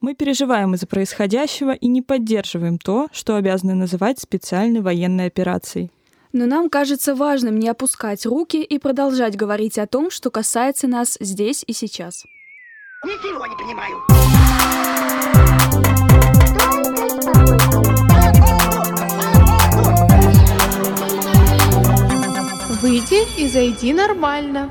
Мы переживаем из-за происходящего и не поддерживаем то, что обязаны называть специальной военной операцией. Но нам кажется важным не опускать руки и продолжать говорить о том, что касается нас здесь и сейчас. Ничего не понимаю. Выйди и зайди нормально.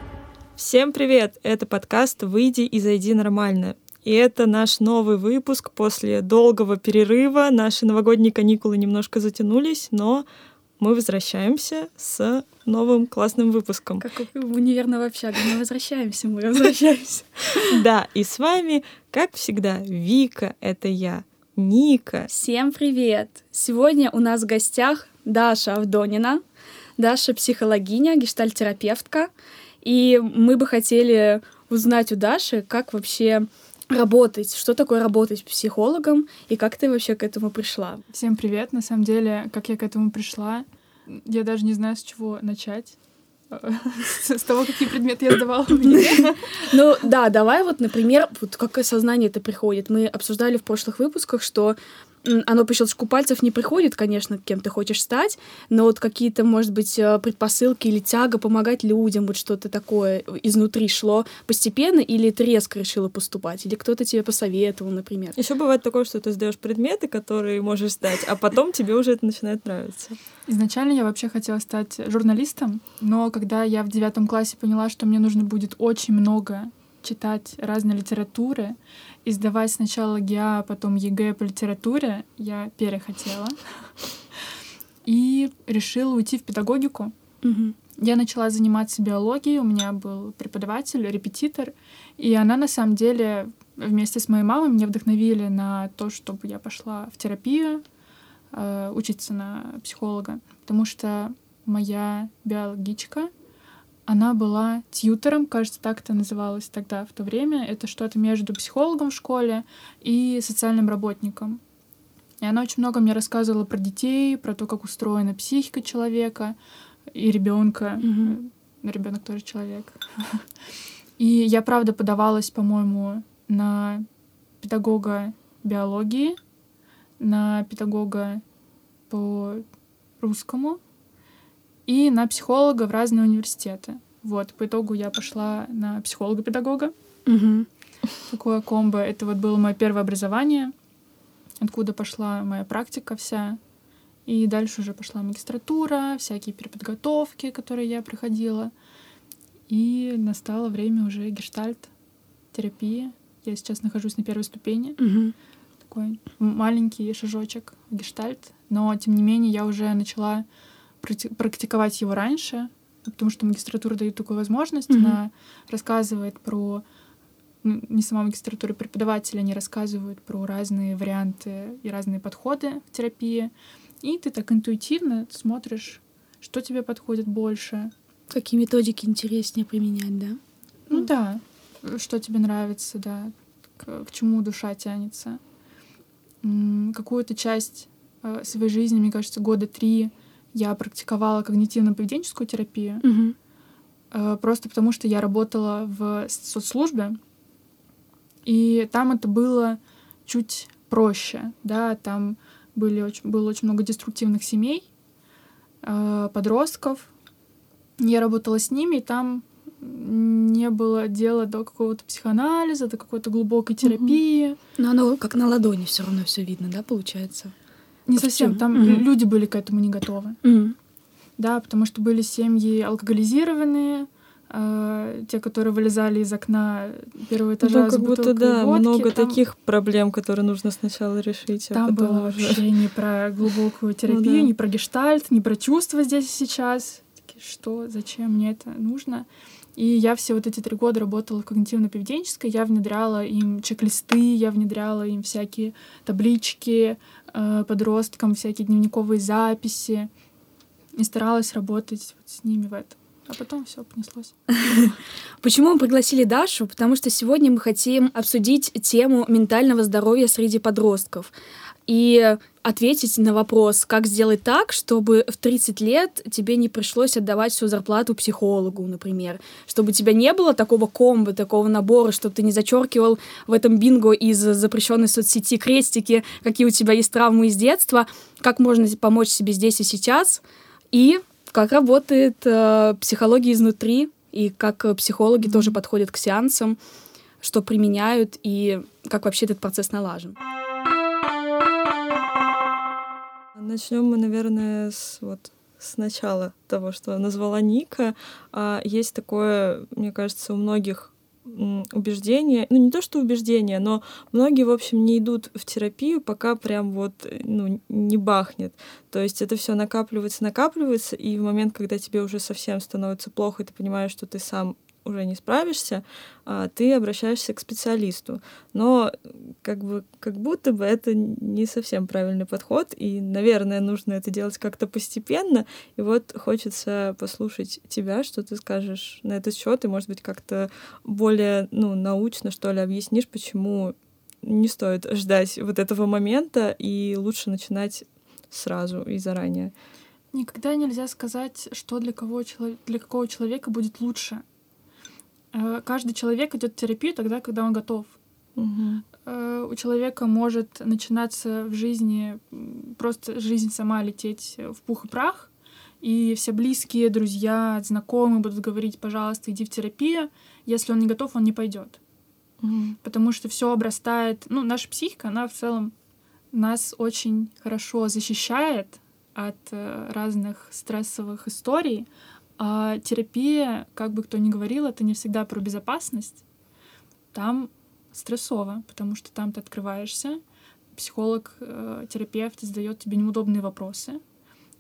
Всем привет! Это подкаст «Выйди и зайди нормально». И это наш новый выпуск после долгого перерыва. Наши новогодние каникулы немножко затянулись, но мы возвращаемся с новым классным выпуском. Как в универ в общаге. Мы возвращаемся, мы возвращаемся. Да, и с вами, как всегда, Вика, это я, Ника. Всем привет! Сегодня у нас в гостях Даша Авдонина. Даша психологиня, гештальтерапевтка. И мы бы хотели узнать у Даши, как вообще работать, что такое работать психологом и как ты вообще к этому пришла? Всем привет. На самом деле, как я к этому пришла, я даже не знаю, с чего начать. С того, какие предметы я сдавала Ну да, давай вот, например, вот как осознание это приходит. Мы обсуждали в прошлых выпусках, что оно по щелчку пальцев не приходит, конечно, кем ты хочешь стать, но вот какие-то, может быть, э, предпосылки или тяга помогать людям, вот что-то такое изнутри шло постепенно, или ты резко решила поступать, или кто-то тебе посоветовал, например. Еще бывает такое, что ты сдаешь предметы, которые можешь сдать, а потом тебе уже это начинает нравиться. Изначально я вообще хотела стать журналистом, но когда я в девятом классе поняла, что мне нужно будет очень много читать разной литературы, и сдавать сначала ГИА, а потом ЕГЭ по литературе, я перехотела. И решила уйти в педагогику. Я начала заниматься биологией, у меня был преподаватель, репетитор, и она на самом деле вместе с моей мамой меня вдохновили на то, чтобы я пошла в терапию, э, учиться на психолога, потому что моя биологичка она была тьютором, кажется, так это называлось тогда, в то время. Это что-то между психологом в школе и социальным работником. И она очень много мне рассказывала про детей, про то, как устроена психика человека и ребенка. Mm-hmm. Ребенок тоже человек. И я, правда, подавалась, по-моему, на педагога биологии, на педагога по русскому, и на психолога в разные университеты. Вот, по итогу я пошла на психолога-педагога. Угу. Такое комбо. Это вот было мое первое образование, откуда пошла моя практика вся. И дальше уже пошла магистратура, всякие переподготовки, которые я проходила. И настало время уже гештальт терапии. Я сейчас нахожусь на первой ступени. Угу. Такой маленький шажочек гештальт. Но, тем не менее, я уже начала практиковать его раньше, потому что магистратура дает такую возможность. Mm-hmm. Она рассказывает про ну, не сама магистратура, преподаватели, они рассказывают про разные варианты и разные подходы в терапии. И ты так интуитивно смотришь, что тебе подходит больше. Какие методики интереснее применять, да? Ну mm. да, что тебе нравится, да, к, к чему душа тянется. Какую-то часть э, своей жизни, мне кажется, года три я практиковала когнитивно-поведенческую терапию, угу. просто потому что я работала в соцслужбе, и там это было чуть проще, да, там были очень, было очень много деструктивных семей, э, подростков. Я работала с ними, и там не было дела до какого-то психоанализа, до какой-то глубокой терапии. Угу. Но оно как на ладони все равно все видно, да, получается? Не совсем. Там mm-hmm. люди были к этому не готовы. Mm-hmm. Да, потому что были семьи алкоголизированные, э, те, которые вылезали из окна первого этажа ну, как будто, да, водки. много там... таких проблем, которые нужно сначала решить. А там а было уже... вообще не про глубокую терапию, ну, да. не про гештальт, не про чувства здесь и сейчас. Что, зачем мне это нужно? И я все вот эти три года работала в когнитивно-поведенческой, я внедряла им чек-листы, я внедряла им всякие таблички, подросткам, всякие дневниковые записи, и старалась работать вот с ними в этом. А потом все понеслось. Почему мы пригласили Дашу? Потому что сегодня мы хотим обсудить тему ментального здоровья среди подростков и ответить на вопрос, как сделать так, чтобы в 30 лет тебе не пришлось отдавать всю зарплату психологу, например, чтобы у тебя не было такого комбо, такого набора, чтобы ты не зачеркивал в этом бинго из запрещенной соцсети крестики, какие у тебя есть травмы из детства, как можно помочь себе здесь и сейчас, и как работает э, психология изнутри, и как психологи mm-hmm. тоже подходят к сеансам, что применяют, и как вообще этот процесс налажен. Начнем мы, наверное, с вот с начала того, что назвала Ника. А, есть такое, мне кажется, у многих убеждение, ну не то что убеждение, но многие, в общем, не идут в терапию, пока прям вот, ну, не бахнет. То есть это все накапливается, накапливается, и в момент, когда тебе уже совсем становится плохо, и ты понимаешь, что ты сам уже не справишься, а, ты обращаешься к специалисту. Но как бы как будто бы это не совсем правильный подход, и, наверное, нужно это делать как-то постепенно. И вот хочется послушать тебя, что ты скажешь на этот счет, и, может быть, как-то более ну, научно, что ли, объяснишь, почему не стоит ждать вот этого момента, и лучше начинать сразу и заранее. Никогда нельзя сказать, что для кого для какого человека будет лучше. Э, каждый человек идет в терапию тогда, когда он готов. Угу. У человека может начинаться в жизни просто жизнь сама лететь в пух и прах, и все близкие, друзья, знакомые будут говорить, пожалуйста, иди в терапию. Если он не готов, он не пойдет. Угу. Потому что все обрастает. Ну, наша психика, она в целом нас очень хорошо защищает от э, разных стрессовых историй, а терапия, как бы кто ни говорил, это не всегда про безопасность. Там стрессово, потому что там ты открываешься, психолог, э, терапевт задает тебе неудобные вопросы.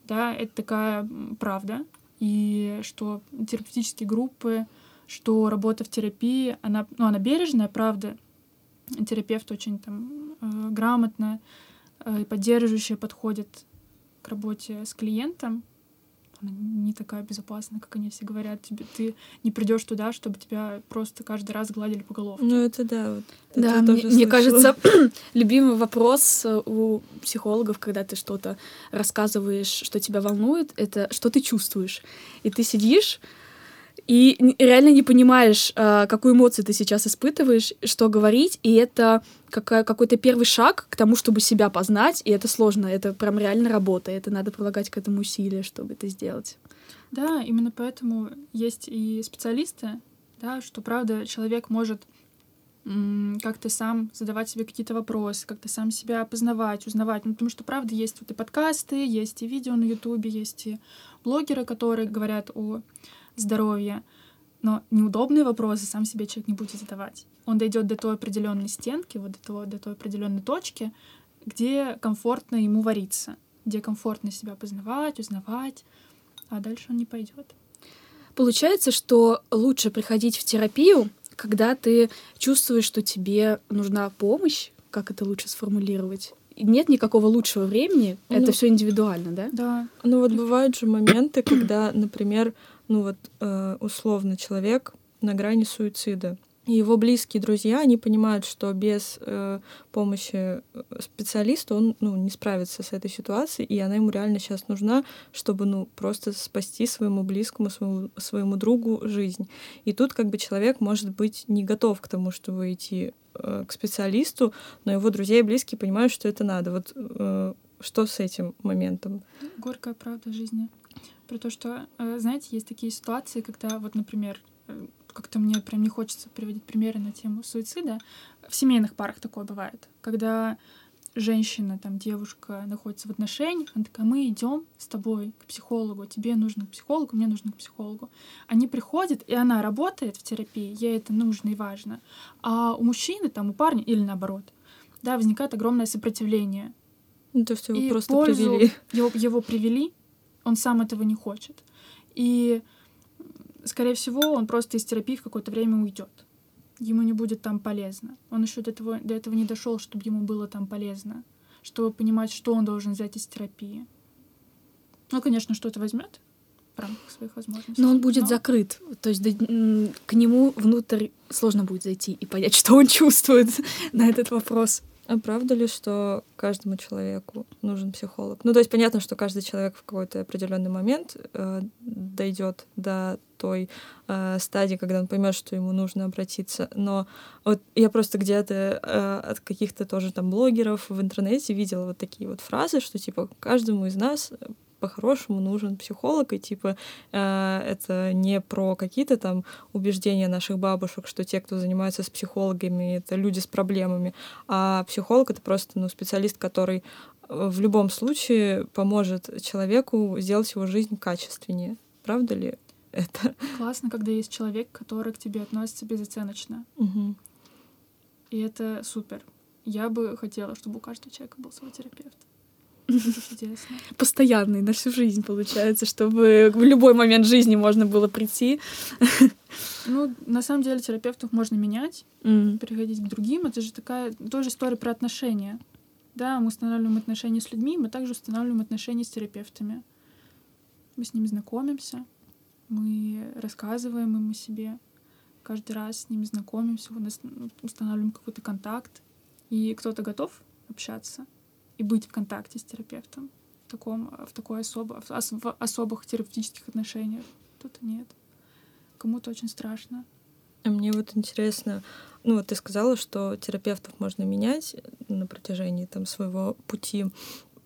Да, это такая правда. И что терапевтические группы, что работа в терапии, она, ну, она бережная, правда. Терапевт очень там э, грамотно э, и поддерживающе подходит к работе с клиентом, она не такая безопасная, как они все говорят. Тебе ты не придешь туда, чтобы тебя просто каждый раз гладили по головке. Ну это да. Вот, да, мне, мне кажется, любимый вопрос э, у психологов, когда ты что-то рассказываешь, что тебя волнует, это что ты чувствуешь. И ты сидишь и реально не понимаешь, а, какую эмоцию ты сейчас испытываешь, что говорить, и это какой-то первый шаг к тому, чтобы себя познать, и это сложно, это прям реально работа, это надо прилагать к этому усилия, чтобы это сделать. Да, именно поэтому есть и специалисты, да, что правда человек может как-то сам задавать себе какие-то вопросы, как-то сам себя познавать, узнавать. Ну, потому что, правда, есть вот и подкасты, есть и видео на Ютубе, есть и блогеры, которые говорят о здоровья. Но неудобные вопросы сам себе человек не будет задавать. Он дойдет до той определенной стенки, вот до, того, до той определенной точки, где комфортно ему вариться, где комфортно себя познавать, узнавать, а дальше он не пойдет. Получается, что лучше приходить в терапию, когда ты чувствуешь, что тебе нужна помощь, как это лучше сформулировать? Нет никакого лучшего времени, ну, это все индивидуально, да? Да. Ну вот бывают же моменты, когда, например, ну вот э, условно человек на грани суицида. И его близкие друзья, они понимают, что без э, помощи э, специалиста он ну, не справится с этой ситуацией, и она ему реально сейчас нужна, чтобы ну, просто спасти своему близкому, своему, своему другу жизнь. И тут как бы человек может быть не готов к тому, чтобы идти э, к специалисту, но его друзья и близкие понимают, что это надо. Вот э, что с этим моментом? Горькая правда жизни. Про то, что, э, знаете, есть такие ситуации, когда вот, например, э, как-то мне прям не хочется приводить примеры на тему суицида. В семейных парах такое бывает, когда женщина, там, девушка находится в отношениях, она такая, мы идем с тобой к психологу, тебе нужно к психологу, мне нужно к психологу. Они приходят, и она работает в терапии, ей это нужно и важно. А у мужчины, там, у парня, или наоборот, да, возникает огромное сопротивление. Ну, то есть его и просто привели. Его, его привели, он сам этого не хочет. И, скорее всего, он просто из терапии в какое-то время уйдет. Ему не будет там полезно. Он еще до этого, до этого не дошел, чтобы ему было там полезно, чтобы понимать, что он должен взять из терапии. Ну, конечно, что-то возьмет, в рамках своих возможностей. Но он будет Но- закрыт. То есть да, к нему внутрь сложно будет зайти и понять, что он чувствует на этот вопрос. А правда ли, что каждому человеку нужен психолог? Ну, то есть понятно, что каждый человек в какой-то определенный момент э, дойдет до той э, стадии, когда он поймет, что ему нужно обратиться. Но вот я просто где-то э, от каких-то тоже там блогеров в интернете видела вот такие вот фразы, что типа каждому из нас по-хорошему нужен психолог, и типа э, это не про какие-то там убеждения наших бабушек, что те, кто занимается с психологами, это люди с проблемами, а психолог это просто ну, специалист, который э, в любом случае поможет человеку сделать его жизнь качественнее. Правда ли это? Классно, когда есть человек, который к тебе относится безоценочно. Мгм. И это супер. Я бы хотела, чтобы у каждого человека был свой терапевт. Чудесно. Постоянный на всю жизнь получается, чтобы в любой момент жизни можно было прийти. Ну, на самом деле, терапевтов можно менять, М. переходить к другим. Это же такая тоже история про отношения. Да, мы устанавливаем отношения с людьми, мы также устанавливаем отношения с терапевтами. Мы с ними знакомимся, мы рассказываем им о себе. Каждый раз с ними знакомимся, у нас ну, устанавливаем какой-то контакт. И кто-то готов общаться и быть в контакте с терапевтом в, таком, в такой особо, в ос- в особых терапевтических отношениях. Кто-то нет. Кому-то очень страшно. А мне вот интересно, ну вот ты сказала, что терапевтов можно менять на протяжении там своего пути.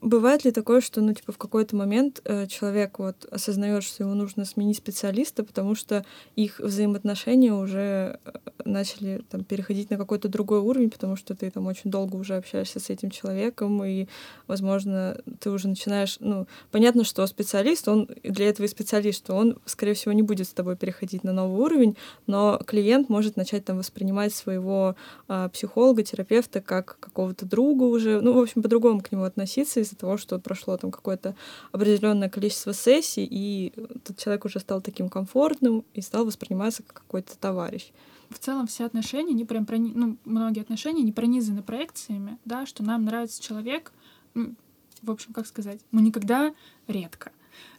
Бывает ли такое, что, ну, типа, в какой-то момент э, человек вот осознает, что ему нужно сменить специалиста, потому что их взаимоотношения уже э, начали там переходить на какой-то другой уровень, потому что ты там очень долго уже общаешься с этим человеком, и, возможно, ты уже начинаешь, ну, понятно, что специалист, он для этого и специалист, что он, скорее всего, не будет с тобой переходить на новый уровень, но клиент может начать там воспринимать своего а, психолога, терапевта как какого-то друга уже, ну, в общем, по-другому к нему относиться из-за того, что прошло там какое-то определенное количество сессий, и этот человек уже стал таким комфортным и стал восприниматься как какой-то товарищ. в целом все отношения, они прям прони... ну, многие отношения не пронизаны проекциями, да, что нам нравится человек, в общем, как сказать, мы никогда редко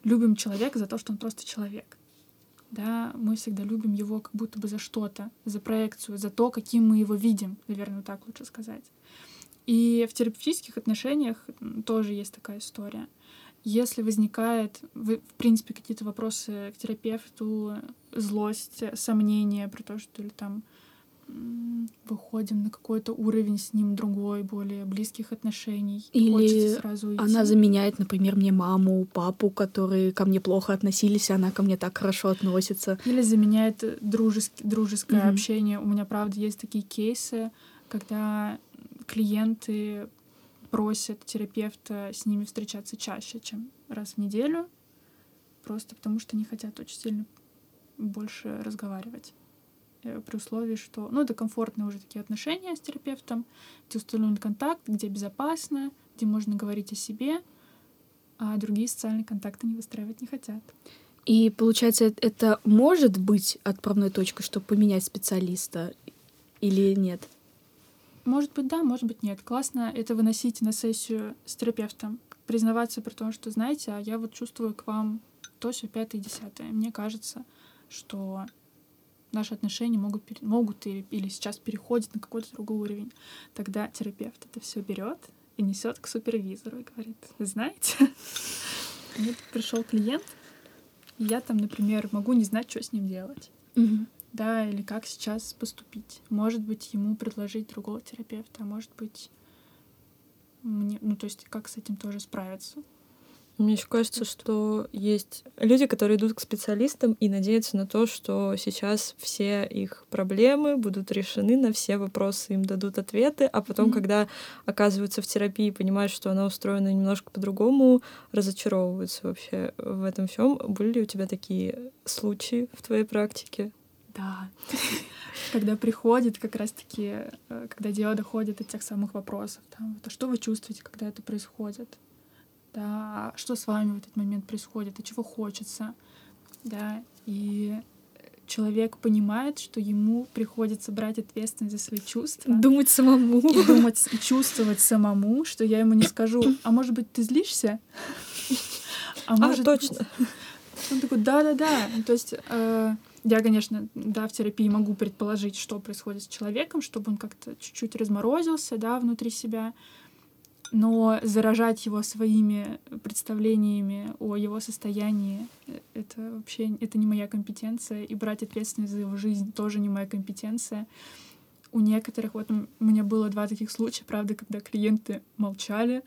любим человека за то, что он просто человек. Да, мы всегда любим его как будто бы за что-то, за проекцию, за то, каким мы его видим, наверное, так лучше сказать. И в терапевтических отношениях тоже есть такая история. Если возникает, в принципе, какие-то вопросы к терапевту, злость, сомнения про то, что ли там выходим на какой-то уровень с ним другой, более близких отношений. Или сразу уйти. Она заменяет, например, мне маму, папу, которые ко мне плохо относились, а она ко мне так хорошо относится. Или заменяет дружески- дружеское Мгм. общение. У меня, правда, есть такие кейсы, когда клиенты просят терапевта с ними встречаться чаще, чем раз в неделю, просто потому что не хотят очень сильно больше разговаривать. Э, При условии, что... Ну, это комфортные уже такие отношения с терапевтом, где установлен контакт, где безопасно, где можно говорить о себе, а другие социальные контакты не выстраивать не хотят. И получается, это может быть отправной точкой, чтобы поменять специалиста или нет? Может быть, да, может быть, нет. Классно это выносить на сессию с терапевтом. Признаваться при том, что, знаете, а я вот чувствую к вам то, все пятое, десятое. Мне кажется, что наши отношения могут, могут или, или сейчас переходят на какой-то другой уровень. Тогда терапевт это все берет и несет к супервизору и говорит, знаете, мне пришел клиент, и я там, например, могу не знать, что с ним делать да, или как сейчас поступить. Может быть, ему предложить другого терапевта, а может быть, мне, ну, то есть, как с этим тоже справиться. Мне еще кажется, что есть люди, которые идут к специалистам и надеются на то, что сейчас все их проблемы будут решены, на все вопросы им дадут ответы, а потом, Мгм. когда оказываются в терапии и понимают, что она устроена немножко по-другому, разочаровываются вообще в этом всем. Были ли у тебя такие случаи в твоей практике? Да. Когда приходит как раз-таки, э, когда дело доходит до тех самых вопросов, там, а что вы чувствуете, когда это происходит? Да, а что с вами в этот момент происходит, и чего хочется? Да, и человек понимает, что ему приходится брать ответственность за свои чувства. Думать самому. и думать и чувствовать самому, что я ему не скажу, а может быть, ты злишься? А, может точно. Он такой, да-да-да. То есть э, я, конечно, да, в терапии могу предположить, что происходит с человеком, чтобы он как-то чуть-чуть разморозился, да, внутри себя. Но заражать его своими представлениями о его состоянии э, — это вообще это не моя компетенция. И брать ответственность за его жизнь тоже не моя компетенция. У некоторых, вот у меня было два таких случая, правда, когда клиенты молчали.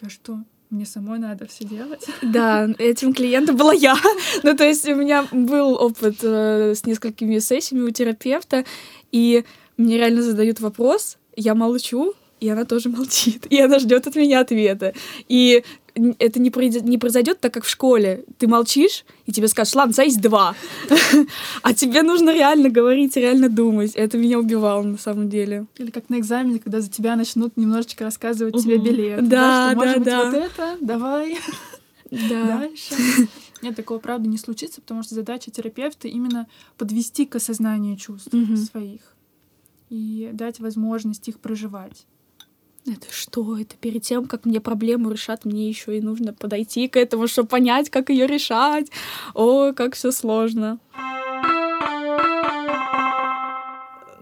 Я что, мне самой надо все делать. Да, этим клиентом была я. ну, то есть у меня был опыт э, с несколькими сессиями у терапевта, и мне реально задают вопрос, я молчу, и она тоже молчит, и она ждет от меня ответа. И это не, произойдет, не произойдет так, как в школе. Ты молчишь, и тебе скажут, ладно, есть два. а тебе нужно реально говорить, реально думать. Это меня убивало на самом деле. Или как на экзамене, когда за тебя начнут немножечко рассказывать тебе билет. Да, да, да. вот это, давай. Да. Дальше. Нет, такого, правда, не случится, потому что задача терапевта именно подвести к осознанию чувств своих и дать возможность их проживать. Это что? Это перед тем, как мне проблему решат, мне еще и нужно подойти к этому, чтобы понять, как ее решать. О, как все сложно.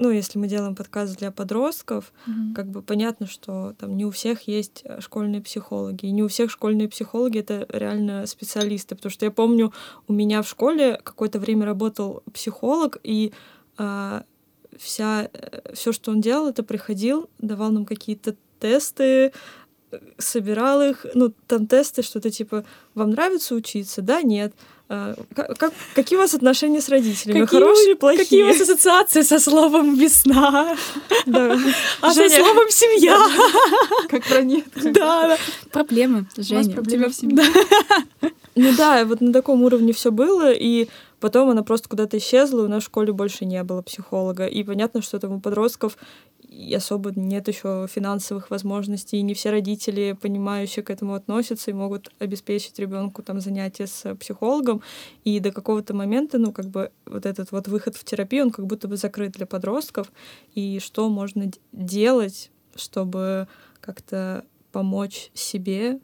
ну, если мы делаем подкаст для подростков, mm-hmm. как бы понятно, что там не у всех есть э, школьные психологи, и не у всех школьные психологи это реально специалисты, потому что я помню, у меня в школе какое-то время работал психолог, и а, вся э, все, что он делал, это приходил, давал нам какие-то тесты, собирал их, ну, там тесты, что-то типа, вам нравится учиться? Да, нет. А, как, какие у вас отношения с родителями? Какие Хорошие, плохие? Какие у вас ассоциации со словом «весна»? Да. А со словом «семья»? Как про нет. Да, да. Проблемы, Женя. У вас проблемы в семье. Ну да, вот на таком уровне все было, и потом она просто куда-то исчезла, и у нас в школе больше не было психолога. И понятно, что там у подростков и особо нет еще финансовых возможностей, и не все родители, понимающие к этому относятся и могут обеспечить ребенку там занятия с психологом. И до какого-то момента, ну, как бы вот этот вот выход в терапию, он как будто бы закрыт для подростков. И что можно делать, чтобы как-то помочь себе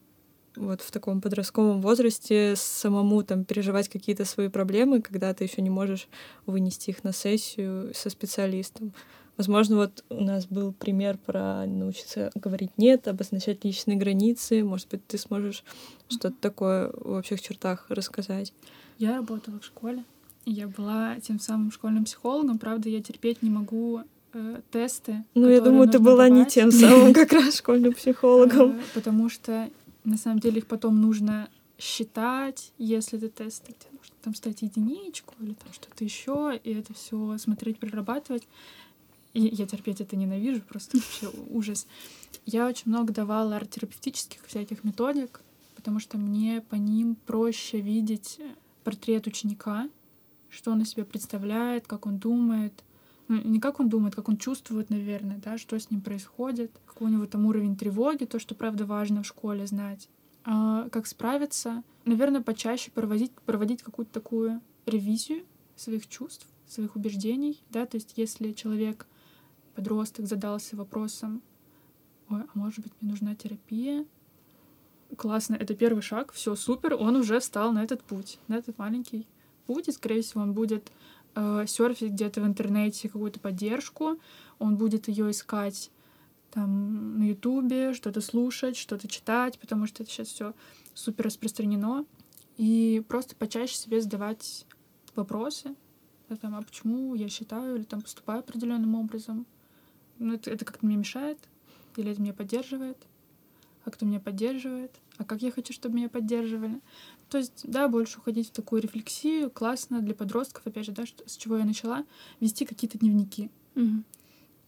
вот в таком подростковом возрасте самому там переживать какие-то свои проблемы, когда ты еще не можешь вынести их на сессию со специалистом. Возможно, вот у нас был пример про научиться говорить «нет», обозначать личные границы. Может быть, ты сможешь что-то такое в общих чертах рассказать? Я работала в школе, я была тем самым школьным психологом. Правда, я терпеть не могу э, тесты. Ну, я думаю, ты была давать. не тем самым как раз школьным психологом. Э, потому что, на самом деле, их потом нужно считать, если ты тесты, тебе нужно там ставить единичку или там что-то еще, и это все смотреть, прорабатывать. И я терпеть это ненавижу, просто вообще ужас. Я очень много давала арт-терапевтических всяких методик, потому что мне по ним проще видеть портрет ученика, что он из себя представляет, как он думает. Ну, не как он думает, как он чувствует, наверное, да, что с ним происходит, какой у него там уровень тревоги, то, что, правда, важно в школе знать. А как справиться? Наверное, почаще проводить, проводить какую-то такую ревизию своих чувств, своих убеждений, да, то есть если человек подросток задался вопросом, ой, а может быть, мне нужна терапия? Классно, это первый шаг, все супер, он уже встал на этот путь, на этот маленький путь, и, скорее всего, он будет э, серфить где-то в интернете какую-то поддержку, он будет ее искать там на Ютубе, что-то слушать, что-то читать, потому что это сейчас все супер распространено. И просто почаще себе задавать вопросы, да, там, а почему я считаю или там поступаю определенным образом, ну, это, это как-то мне мешает? Или это меня поддерживает? А кто меня поддерживает? А как я хочу, чтобы меня поддерживали? То есть, да, больше уходить в такую рефлексию. Классно для подростков, опять же, да, что, с чего я начала, вести какие-то дневники. Угу.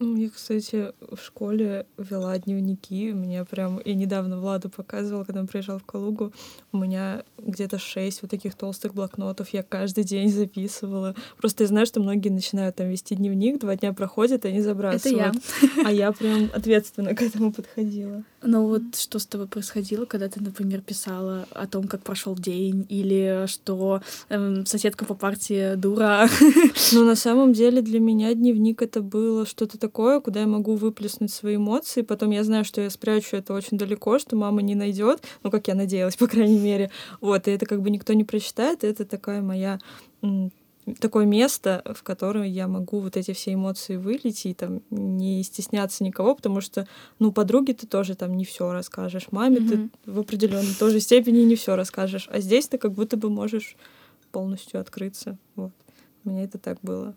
Ну, я, кстати, в школе вела дневники. У меня прям... Я недавно Владу показывала, когда он приезжал в Калугу. У меня где-то шесть вот таких толстых блокнотов. Я каждый день записывала. Просто я знаю, что многие начинают там вести дневник, два дня проходят, и они забрасывают. Это я. А я прям ответственно к этому подходила. Ну вот что с тобой происходило, когда ты, например, писала о том, как прошел день, или что эм, соседка по партии дура? Ну, на самом деле для меня дневник это было что-то такое куда я могу выплеснуть свои эмоции. Потом я знаю, что я спрячу это очень далеко, что мама не найдет. Ну, как я надеялась, по крайней мере. Вот, и это как бы никто не прочитает, это такая моя такое место, в котором я могу вот эти все эмоции вылить и там не стесняться никого, потому что, ну, подруге ты тоже там не все расскажешь, маме mm-hmm. ты в определенной тоже степени не все расскажешь, а здесь ты как будто бы можешь полностью открыться. Вот. У меня это так было.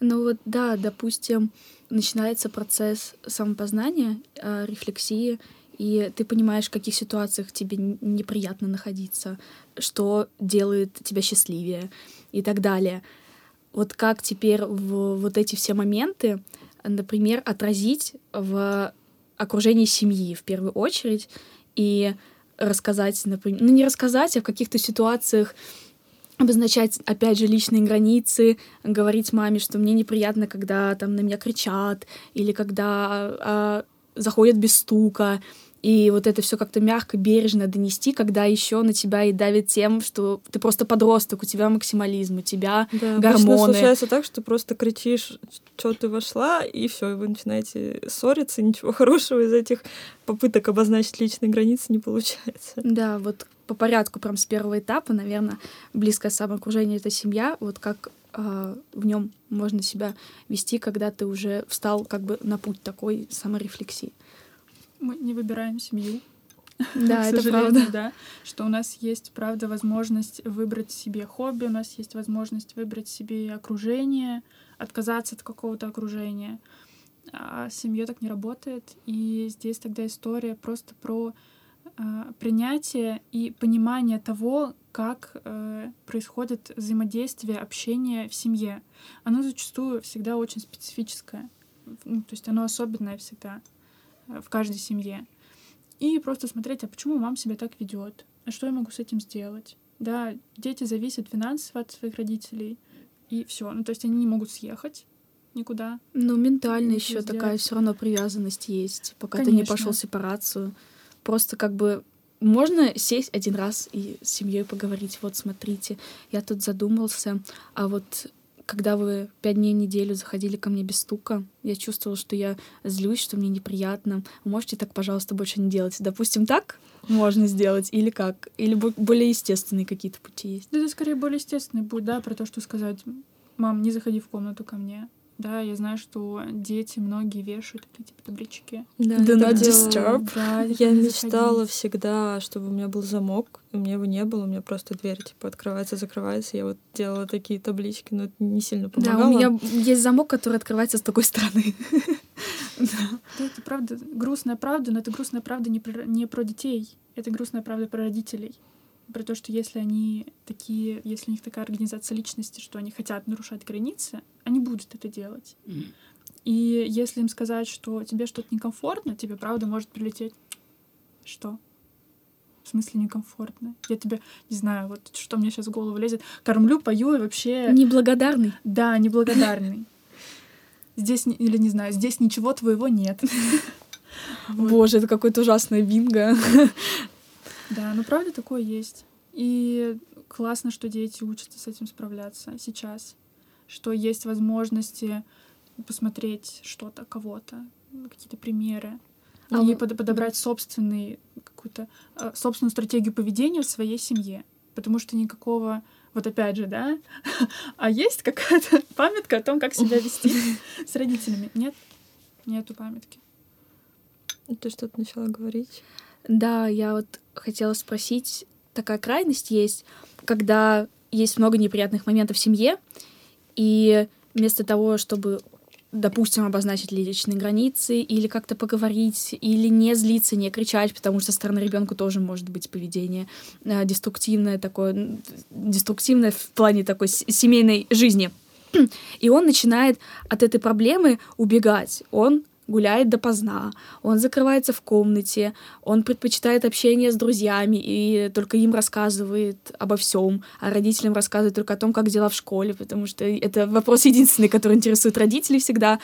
Ну вот, да, допустим, начинается процесс самопознания, э, рефлексии, и ты понимаешь, в каких ситуациях тебе неприятно находиться, что делает тебя счастливее и так далее. Вот как теперь в вот эти все моменты, например, отразить в окружении семьи в первую очередь и рассказать, например, ну не рассказать, а в каких-то ситуациях обозначать, опять же, личные границы, говорить маме, что мне неприятно, когда там на меня кричат, или когда а, заходят без стука, и вот это все как-то мягко, бережно донести, когда еще на тебя и давит тем, что ты просто подросток, у тебя максимализм, у тебя да, гормоны. случается так, что просто кричишь, что ты вошла, и все, и вы начинаете ссориться, ничего хорошего из этих попыток обозначить личные границы не получается. Да, вот по порядку, прям с первого этапа, наверное, близкое самоокружение — это семья, вот как э, в нем можно себя вести, когда ты уже встал как бы на путь такой саморефлексии мы не выбираем семью. Да, это правда. Да, что у нас есть, правда, возможность выбрать себе хобби, у нас есть возможность выбрать себе окружение, отказаться от какого-то окружения. А семья так не работает. И здесь тогда история просто про э, принятие и понимание того, как э, происходит взаимодействие, общение в семье. Оно зачастую всегда очень специфическое. Ну, то есть оно особенное всегда. В каждой семье. И просто смотреть, а почему мама себя так ведет? А что я могу с этим сделать? Да, дети зависят финансово от своих родителей, и все. Ну, то есть они не могут съехать никуда. Ну, ментально еще такая все равно привязанность есть, пока Конечно. ты не пошел сепарацию. Просто как бы можно сесть один раз и с семьей поговорить. Вот смотрите, я тут задумался, а вот когда вы пять дней в неделю заходили ко мне без стука, я чувствовала, что я злюсь, что мне неприятно. Можете так, пожалуйста, больше не делать? Допустим, так можно сделать или как? Или более естественные какие-то пути есть? Да, это скорее более естественный путь, да, про то, что сказать, мам, не заходи в комнату ко мне. Да, я знаю, что дети многие вешают такие типа таблички. Да, Do not disturb. Да, я мечтала заходить. всегда, чтобы у меня был замок, у меня его не было, у меня просто дверь типа открывается, закрывается. Я вот делала такие таблички, но это не сильно помогало. Да, у меня есть замок, который открывается с такой стороны. Да, это правда, грустная правда, но это грустная правда не про, не про детей, это грустная правда про родителей про то, что если они такие, если у них такая организация личности, что они хотят нарушать границы, они будут это делать. Mm. И если им сказать, что тебе что-то некомфортно, тебе правда может прилететь. Что? В смысле некомфортно? Я тебе, не знаю, вот что мне сейчас в голову лезет, кормлю, пою и вообще... Неблагодарный. Да, неблагодарный. Здесь, или не знаю, здесь ничего твоего нет. Боже, это какое-то ужасное бинго. Да, ну правда такое есть. И классно, что дети учатся с этим справляться сейчас, что есть возможности посмотреть что-то, кого-то, какие-то примеры, а и под, подобрать собственный какую-то э, собственную стратегию поведения в своей семье, потому что никакого вот опять же, да, а есть какая-то памятка о том, как себя вести с родителями? Нет, нету памятки. Ты что-то начала говорить? Да, я вот хотела спросить, такая крайность есть, когда есть много неприятных моментов в семье, и вместо того, чтобы допустим, обозначить личные границы или как-то поговорить, или не злиться, не кричать, потому что со стороны ребенка тоже может быть поведение э, деструктивное такое, деструктивное в плане такой семейной жизни. И он начинает от этой проблемы убегать. Он гуляет допоздна, он закрывается в комнате, он предпочитает общение с друзьями и только им рассказывает обо всем, а родителям рассказывает только о том, как дела в школе, потому что это вопрос единственный, который интересует родителей всегда.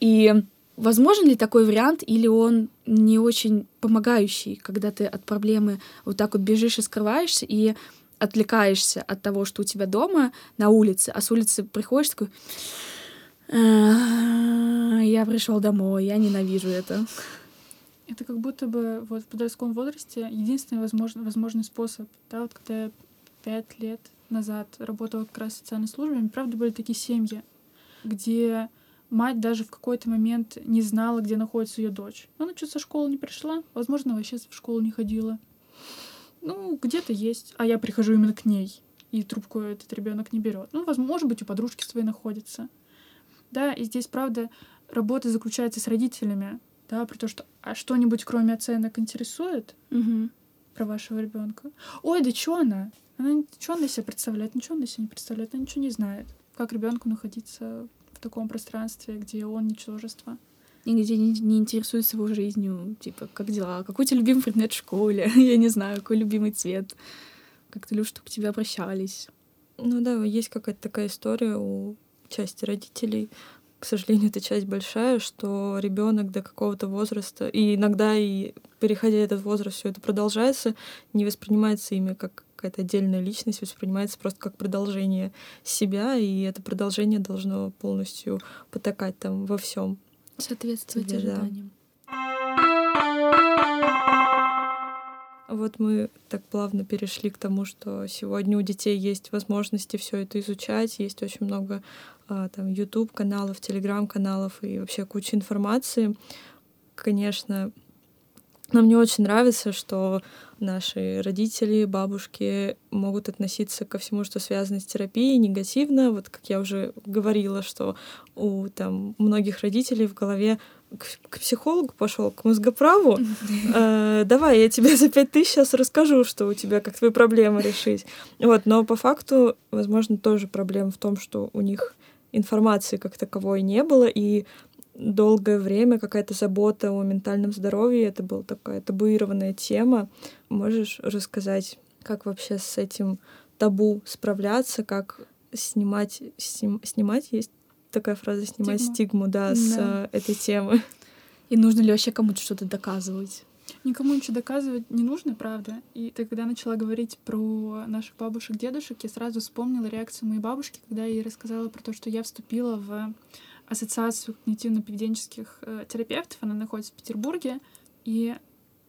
И возможен ли такой вариант, или он не очень помогающий, когда ты от проблемы вот так вот бежишь и скрываешься, и отвлекаешься от того, что у тебя дома на улице, а с улицы приходишь такой я пришел домой, я ненавижу это. Это как будто бы вот в подростковом возрасте единственный возможный, возможный способ, да, вот когда я пять лет назад работала как раз социальной службе, правда, были такие семьи, где мать даже в какой-то момент не знала, где находится ее дочь. Она что со школы не пришла, возможно, вообще в школу не ходила. Ну, где-то есть. А я прихожу именно к ней, и трубку этот ребенок не берет. Ну, возможно, может быть, у подружки своей находится. Да, и здесь, правда, работа заключается с родителями, да, при том, что а что-нибудь кроме оценок интересует Мгм. про вашего ребенка. Ой, да что она? Она что она из себя представляет? Ничего она из себя не представляет, она ничего не знает. Как ребенку находиться в таком пространстве, где он ничтожество? И где не, не интересуется его жизнью, типа, как дела, какой у тебя любимый предмет в школе, я не знаю, какой любимый цвет, как ты любишь, чтобы к тебе обращались. Ну да, есть какая-то такая история у части родителей. К сожалению, эта часть большая, что ребенок до какого-то возраста, и иногда и переходя этот возраст, все это продолжается, не воспринимается ими как какая-то отдельная личность, воспринимается просто как продолжение себя, и это продолжение должно полностью потакать там во всем. Соответствовать Тебе, ожиданиям. Вот мы так плавно перешли к тому, что сегодня у детей есть возможности все это изучать, есть очень много а, там YouTube каналов, Telegram каналов и вообще куча информации. Конечно, нам не очень нравится, что наши родители, бабушки могут относиться ко всему, что связано с терапией, негативно. Вот как я уже говорила, что у там многих родителей в голове к, к психологу пошел, к мозгоправу. Э, давай, я тебе за пять тысяч сейчас расскажу, что у тебя, как твои проблемы решить. Вот, но по факту, возможно, тоже проблема в том, что у них информации как таковой не было, и долгое время какая-то забота о ментальном здоровье, это была такая табуированная тема. Можешь рассказать, как вообще с этим табу справляться, как снимать, сним- снимать есть такая фраза, снимать Стигму. стигму, да, с Да. э, этой темы. И нужно ли вообще кому-то что-то доказывать? Никому ничего доказывать не нужно, правда. И ты когда начала говорить про наших бабушек, дедушек, я сразу вспомнила реакцию моей бабушки, когда я ей рассказала про то, что я вступила в ассоциацию когнитивно-поведенческих э, терапевтов. Она находится в Петербурге. И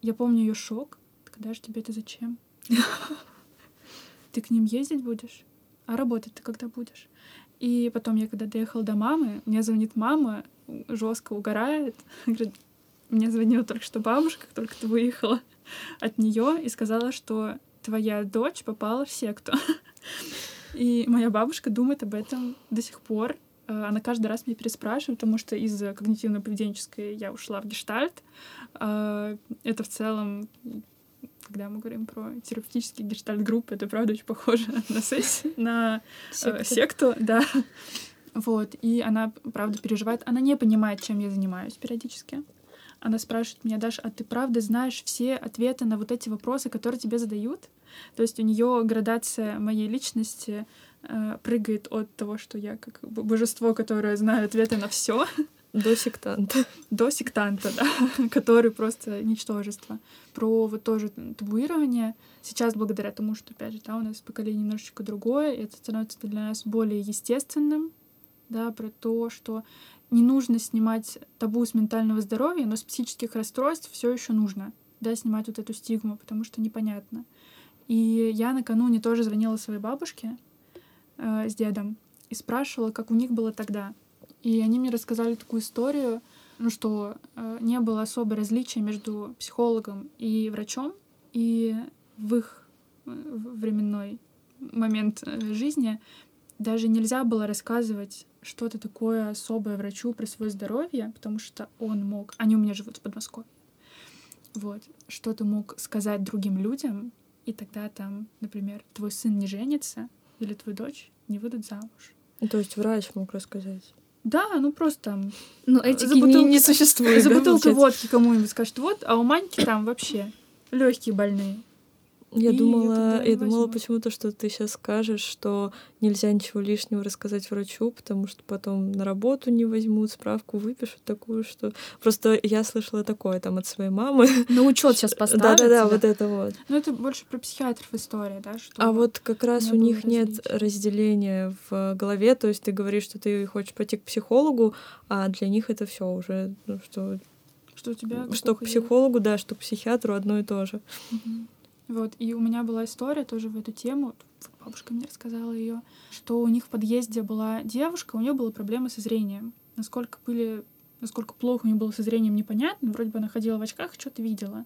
я помню ее шок. Когда же тебе это зачем? Ты к ним ездить будешь? А работать ты когда будешь? И потом я, когда доехала до мамы, мне звонит мама, жестко угорает. Говорит, мне звонила только что бабушка, как только ты выехала от нее и сказала, что твоя дочь попала в секту. И моя бабушка думает об этом до сих пор. Э, Она каждый раз меня переспрашивает, потому что из когнитивно-поведенческой я ушла в гештальт. Э, Это в целом, когда мы говорим про терапевтические гештальт-группы, это правда очень похоже на сессию, на э, секту, да. Вот, и она, правда, переживает. Она не понимает, чем я занимаюсь периодически. Она спрашивает меня, Даша, а ты правда знаешь все ответы на вот эти вопросы, которые тебе задают? То есть у нее градация моей личности э, прыгает от того, что я как божество, которое знает ответы на все, До сектанта. до сектанта, да, который просто ничтожество. Про вот тоже табуирование. Сейчас, благодаря тому, что, опять же, да, у нас поколение немножечко другое, это становится для нас более естественным, да, про то, что не нужно снимать табу с ментального здоровья, но с психических расстройств все еще нужно, да, снимать вот эту стигму, потому что непонятно. И я накануне тоже звонила своей бабушке э, с дедом и спрашивала, как у них было тогда. И они мне рассказали такую историю, ну что э, не было особо различия между психологом и врачом, и в их э, временной момент э, жизни даже нельзя было рассказывать что-то такое особое врачу про свое здоровье, потому что он мог... Они у меня живут в Подмосковье. Вот. Что ты мог сказать другим людям, и тогда там, например, твой сын не женится, или твою дочь не выдадут замуж. То есть врач мог рассказать. Да, ну просто там Ну, этики За не, бутылку- не существует. за да, бутылкой получается? водки кому-нибудь скажет, вот, а у Маньки там вообще легкие больные. Я И думала, я не думала почему-то, что ты сейчас скажешь, что нельзя ничего лишнего рассказать врачу, потому что потом на работу не возьмут, справку выпишут такую, что... Просто я слышала такое там от своей мамы. На учет сейчас поставят. Да-да-да, вот это вот. Ну, это больше про психиатров история, да? Что А вот как раз у них нет различий. разделения в голове, то есть ты говоришь, что ты хочешь пойти к психологу, а для них это все уже, ну что Что у тебя... Что к психологу, да, что к психиатру одно и то же. Угу. Вот, и у меня была история тоже в эту тему. Бабушка мне рассказала ее, что у них в подъезде была девушка, у нее были проблемы со зрением. Насколько были, насколько плохо у нее было со зрением, непонятно. Вроде бы она ходила в очках, что-то видела.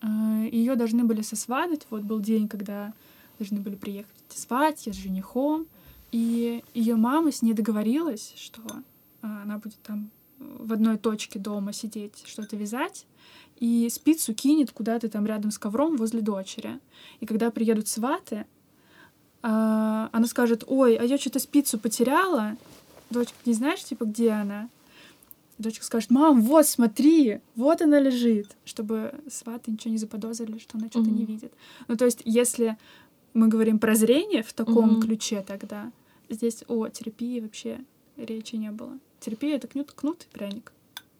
А, ее должны были сосватать. Вот был день, когда должны были приехать сватья с женихом. И ее мама с ней договорилась, что а, она будет там в одной точке дома сидеть, что-то вязать, и спицу кинет куда-то там рядом с ковром возле дочери. И когда приедут сваты, а, она скажет, ой, а я что-то спицу потеряла. Дочка, не знаешь, типа, где она? Дочка скажет, мам, вот, смотри, вот она лежит, чтобы сваты ничего не заподозрили, что она что-то mm-hmm. не видит. Ну, то есть, если мы говорим про зрение в таком mm-hmm. ключе тогда, здесь о терапии вообще речи не было. Терапия — это кнут, кнут и пряник.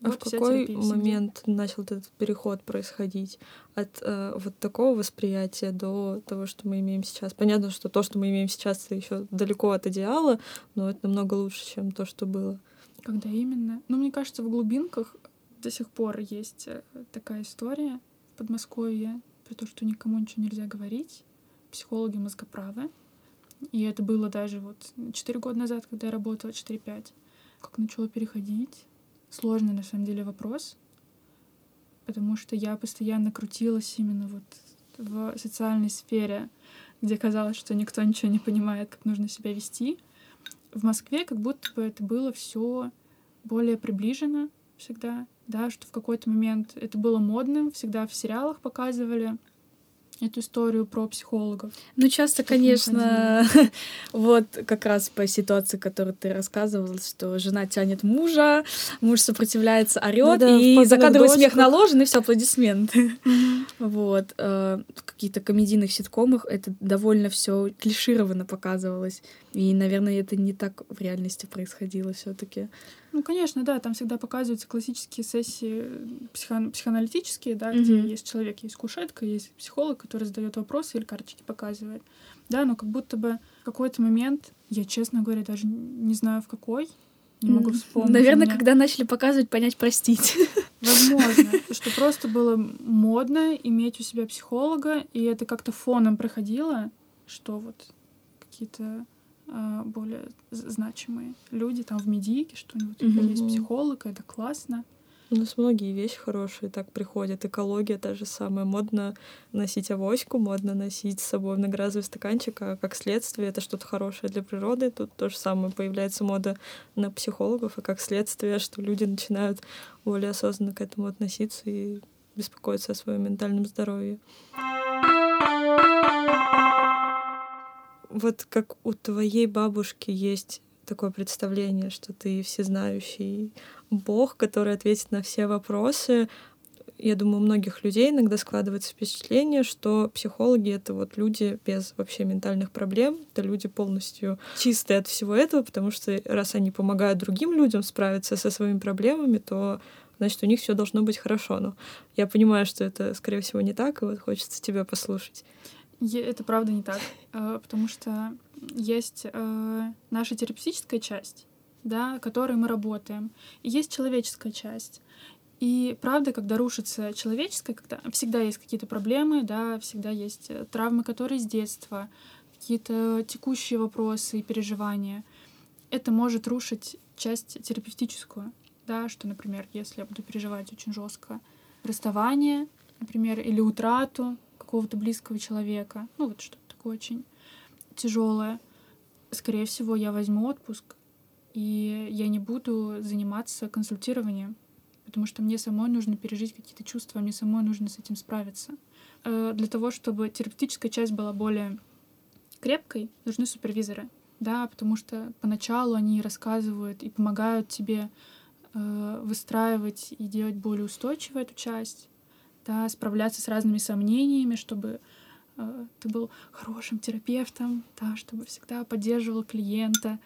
А вот в какой момент начал этот переход происходить от э, вот такого восприятия до того, что мы имеем сейчас? Понятно, что то, что мы имеем сейчас, еще далеко от идеала, но это намного лучше, чем то, что было. Когда именно? Ну, мне кажется, в глубинках до сих пор есть э, такая история в Подмосковье про то, что никому ничего нельзя говорить. Психологи мозгоправы. И это было даже вот 4 года назад, когда я работала, 4-5. Как начало переходить сложный на самом деле вопрос, потому что я постоянно крутилась именно вот в социальной сфере, где казалось, что никто ничего не понимает, как нужно себя вести. В Москве как будто бы это было все более приближено всегда, да, что в какой-то момент это было модным, всегда в сериалах показывали, эту историю про психологов. Ну, часто, конечно, вот как раз по ситуации, которую ты рассказывала, что жена тянет мужа, муж сопротивляется, орет, ну, да, и закадровый смех наложен, и все аплодисменты. Вот. Э, в каких-то комедийных ситкомах это довольно все клишированно показывалось. И, наверное, это не так в реальности происходило все-таки. Ну, конечно, да, там всегда показываются классические сессии психо психоаналитические, да, mm-hmm. где есть человек, есть кушетка, есть психолог, который задает вопросы или карточки показывает. Да, но как будто бы в какой-то момент, я, честно говоря, даже не знаю в какой, не могу вспомнить. Наверное, когда начали показывать, понять, простить. Возможно, что просто было модно иметь у себя психолога, и это как-то фоном проходило, что вот какие-то более значимые люди там в медийке, что у него mm-hmm. есть психолог, это классно. У нас многие вещи хорошие так приходят. Экология та же самая. Модно носить авоську, модно носить с собой многоразовый стаканчик, а как следствие это что-то хорошее для природы. Тут то же самое появляется мода на психологов, и как следствие, что люди начинают более осознанно к этому относиться и беспокоиться о своем ментальном здоровье. Вот как у твоей бабушки есть такое представление, что ты всезнающий Бог, который ответит на все вопросы. Я думаю, у многих людей иногда складывается впечатление, что психологи — это вот люди без вообще ментальных проблем, это люди полностью чистые от всего этого, потому что раз они помогают другим людям справиться со своими проблемами, то значит, у них все должно быть хорошо. Но я понимаю, что это, скорее всего, не так, и вот хочется тебя послушать. Это правда не так, э, потому что есть э, наша терапевтическая часть, да, которой мы работаем, и есть человеческая часть. И правда, когда рушится человеческое, когда всегда есть какие-то проблемы, да, всегда есть э, травмы, которые с детства, какие-то текущие вопросы и переживания. Это может рушить часть терапевтическую, да, что, например, если я буду переживать очень жестко расставание, например, или утрату, какого-то близкого человека, ну вот что-то такое очень тяжелое, скорее всего, я возьму отпуск, и я не буду заниматься консультированием, потому что мне самой нужно пережить какие-то чувства, мне самой нужно с этим справиться. Э, для того, чтобы терапевтическая часть была более крепкой, нужны супервизоры, да, потому что поначалу они рассказывают и помогают тебе э, выстраивать и делать более устойчивую эту часть, да, справляться с разными сомнениями, чтобы э, ты был хорошим терапевтом, да, чтобы всегда поддерживал клиента,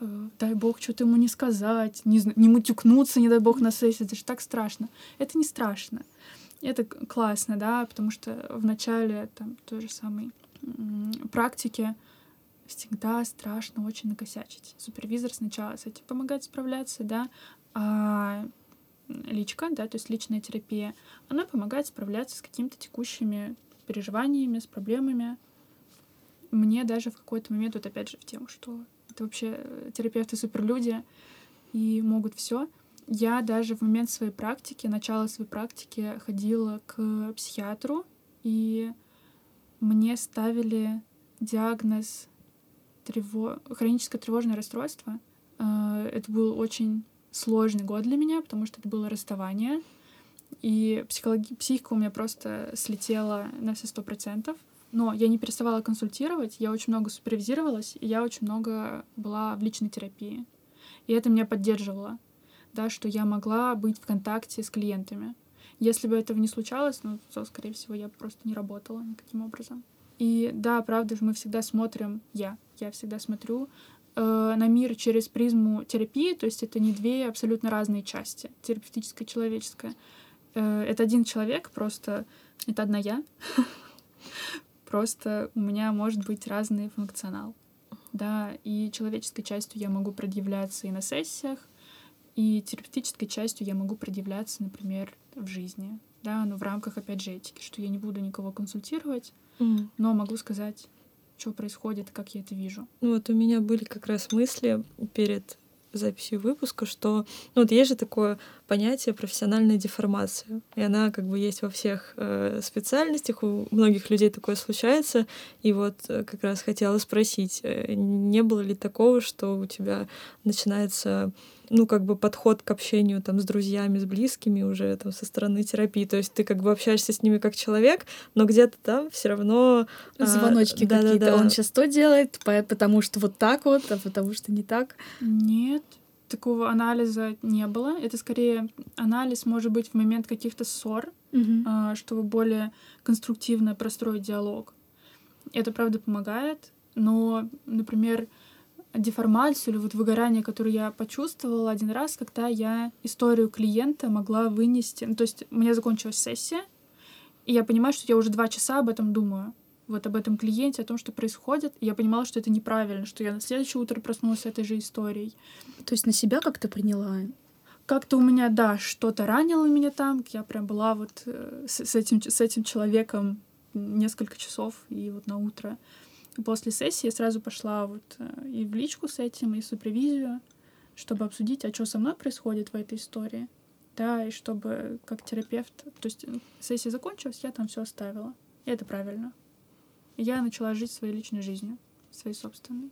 э, дай бог что-то ему не сказать, не, не мутюкнуться, не дай бог на сессии, это же так страшно. Это не страшно. Это классно, да, потому что в начале там той же самой практики всегда страшно очень накосячить. Супервизор сначала с этим помогает справляться, да, а личка, да, то есть личная терапия, она помогает справляться с какими-то текущими переживаниями, с проблемами. Мне даже в какой-то момент, вот опять же, в тему, что это вообще э, терапевты суперлюди и могут все. Я даже в момент своей практики, начала своей практики, ходила к психиатру, и мне ставили диагноз трево... хроническое тревожное расстройство. Э, это был очень сложный год для меня, потому что это было расставание. И психологи... психика у меня просто слетела на все сто процентов. Но я не переставала консультировать, я очень много супервизировалась, и я очень много была в личной терапии. И это меня поддерживало, да, что я могла быть в контакте с клиентами. Если бы этого не случалось, ну, то, скорее всего, я просто не работала никаким образом. И да, правда, мы всегда смотрим, я, я всегда смотрю э, на мир через призму терапии, то есть это не две абсолютно разные части, терапевтическая и человеческая. Э, это один человек, просто это одна я. Просто у меня может быть разный функционал. Да, и человеческой частью я могу предъявляться и на сессиях, и терапевтической частью я могу предъявляться, например, в жизни. Да, но в рамках, опять же, этики, что я не буду никого консультировать, mm. но могу сказать, что происходит, как я это вижу. Ну вот у меня были как раз мысли перед записью выпуска, что ну, вот есть же такое понятие профессиональная деформация, и она как бы есть во всех э, специальностях, у многих людей такое случается, и вот э, как раз хотела спросить, э, не было ли такого, что у тебя начинается ну, как бы подход к общению там с друзьями, с близкими уже там со стороны терапии. То есть ты как бы общаешься с ними как человек, но где-то там все равно... А, Звоночки а, какие-то. Да, да. Он сейчас то делает, потому что вот так вот, а потому что не так. Нет, такого анализа не было. Это скорее анализ может быть в момент каких-то ссор, угу. чтобы более конструктивно простроить диалог. Это правда помогает, но, например, деформацию или вот выгорание, которое я почувствовала один раз, когда я историю клиента могла вынести. Ну, то есть у меня закончилась сессия, и я понимаю, что я уже два часа об этом думаю. Вот об этом клиенте, о том, что происходит. И я понимала, что это неправильно, что я на следующее утро проснулась с этой же историей. То есть на себя как-то приняла? Как-то у меня, да, что-то ранило меня там. Я прям была вот э, с, с, этим, с этим человеком несколько часов, и вот на утро После сессии я сразу пошла вот э, и в личку с этим, и в супервизию, чтобы обсудить, а что со мной происходит в этой истории. Да, и чтобы как терапевт... То есть э, сессия закончилась, я там все оставила. И это правильно. И я начала жить своей личной жизнью, своей собственной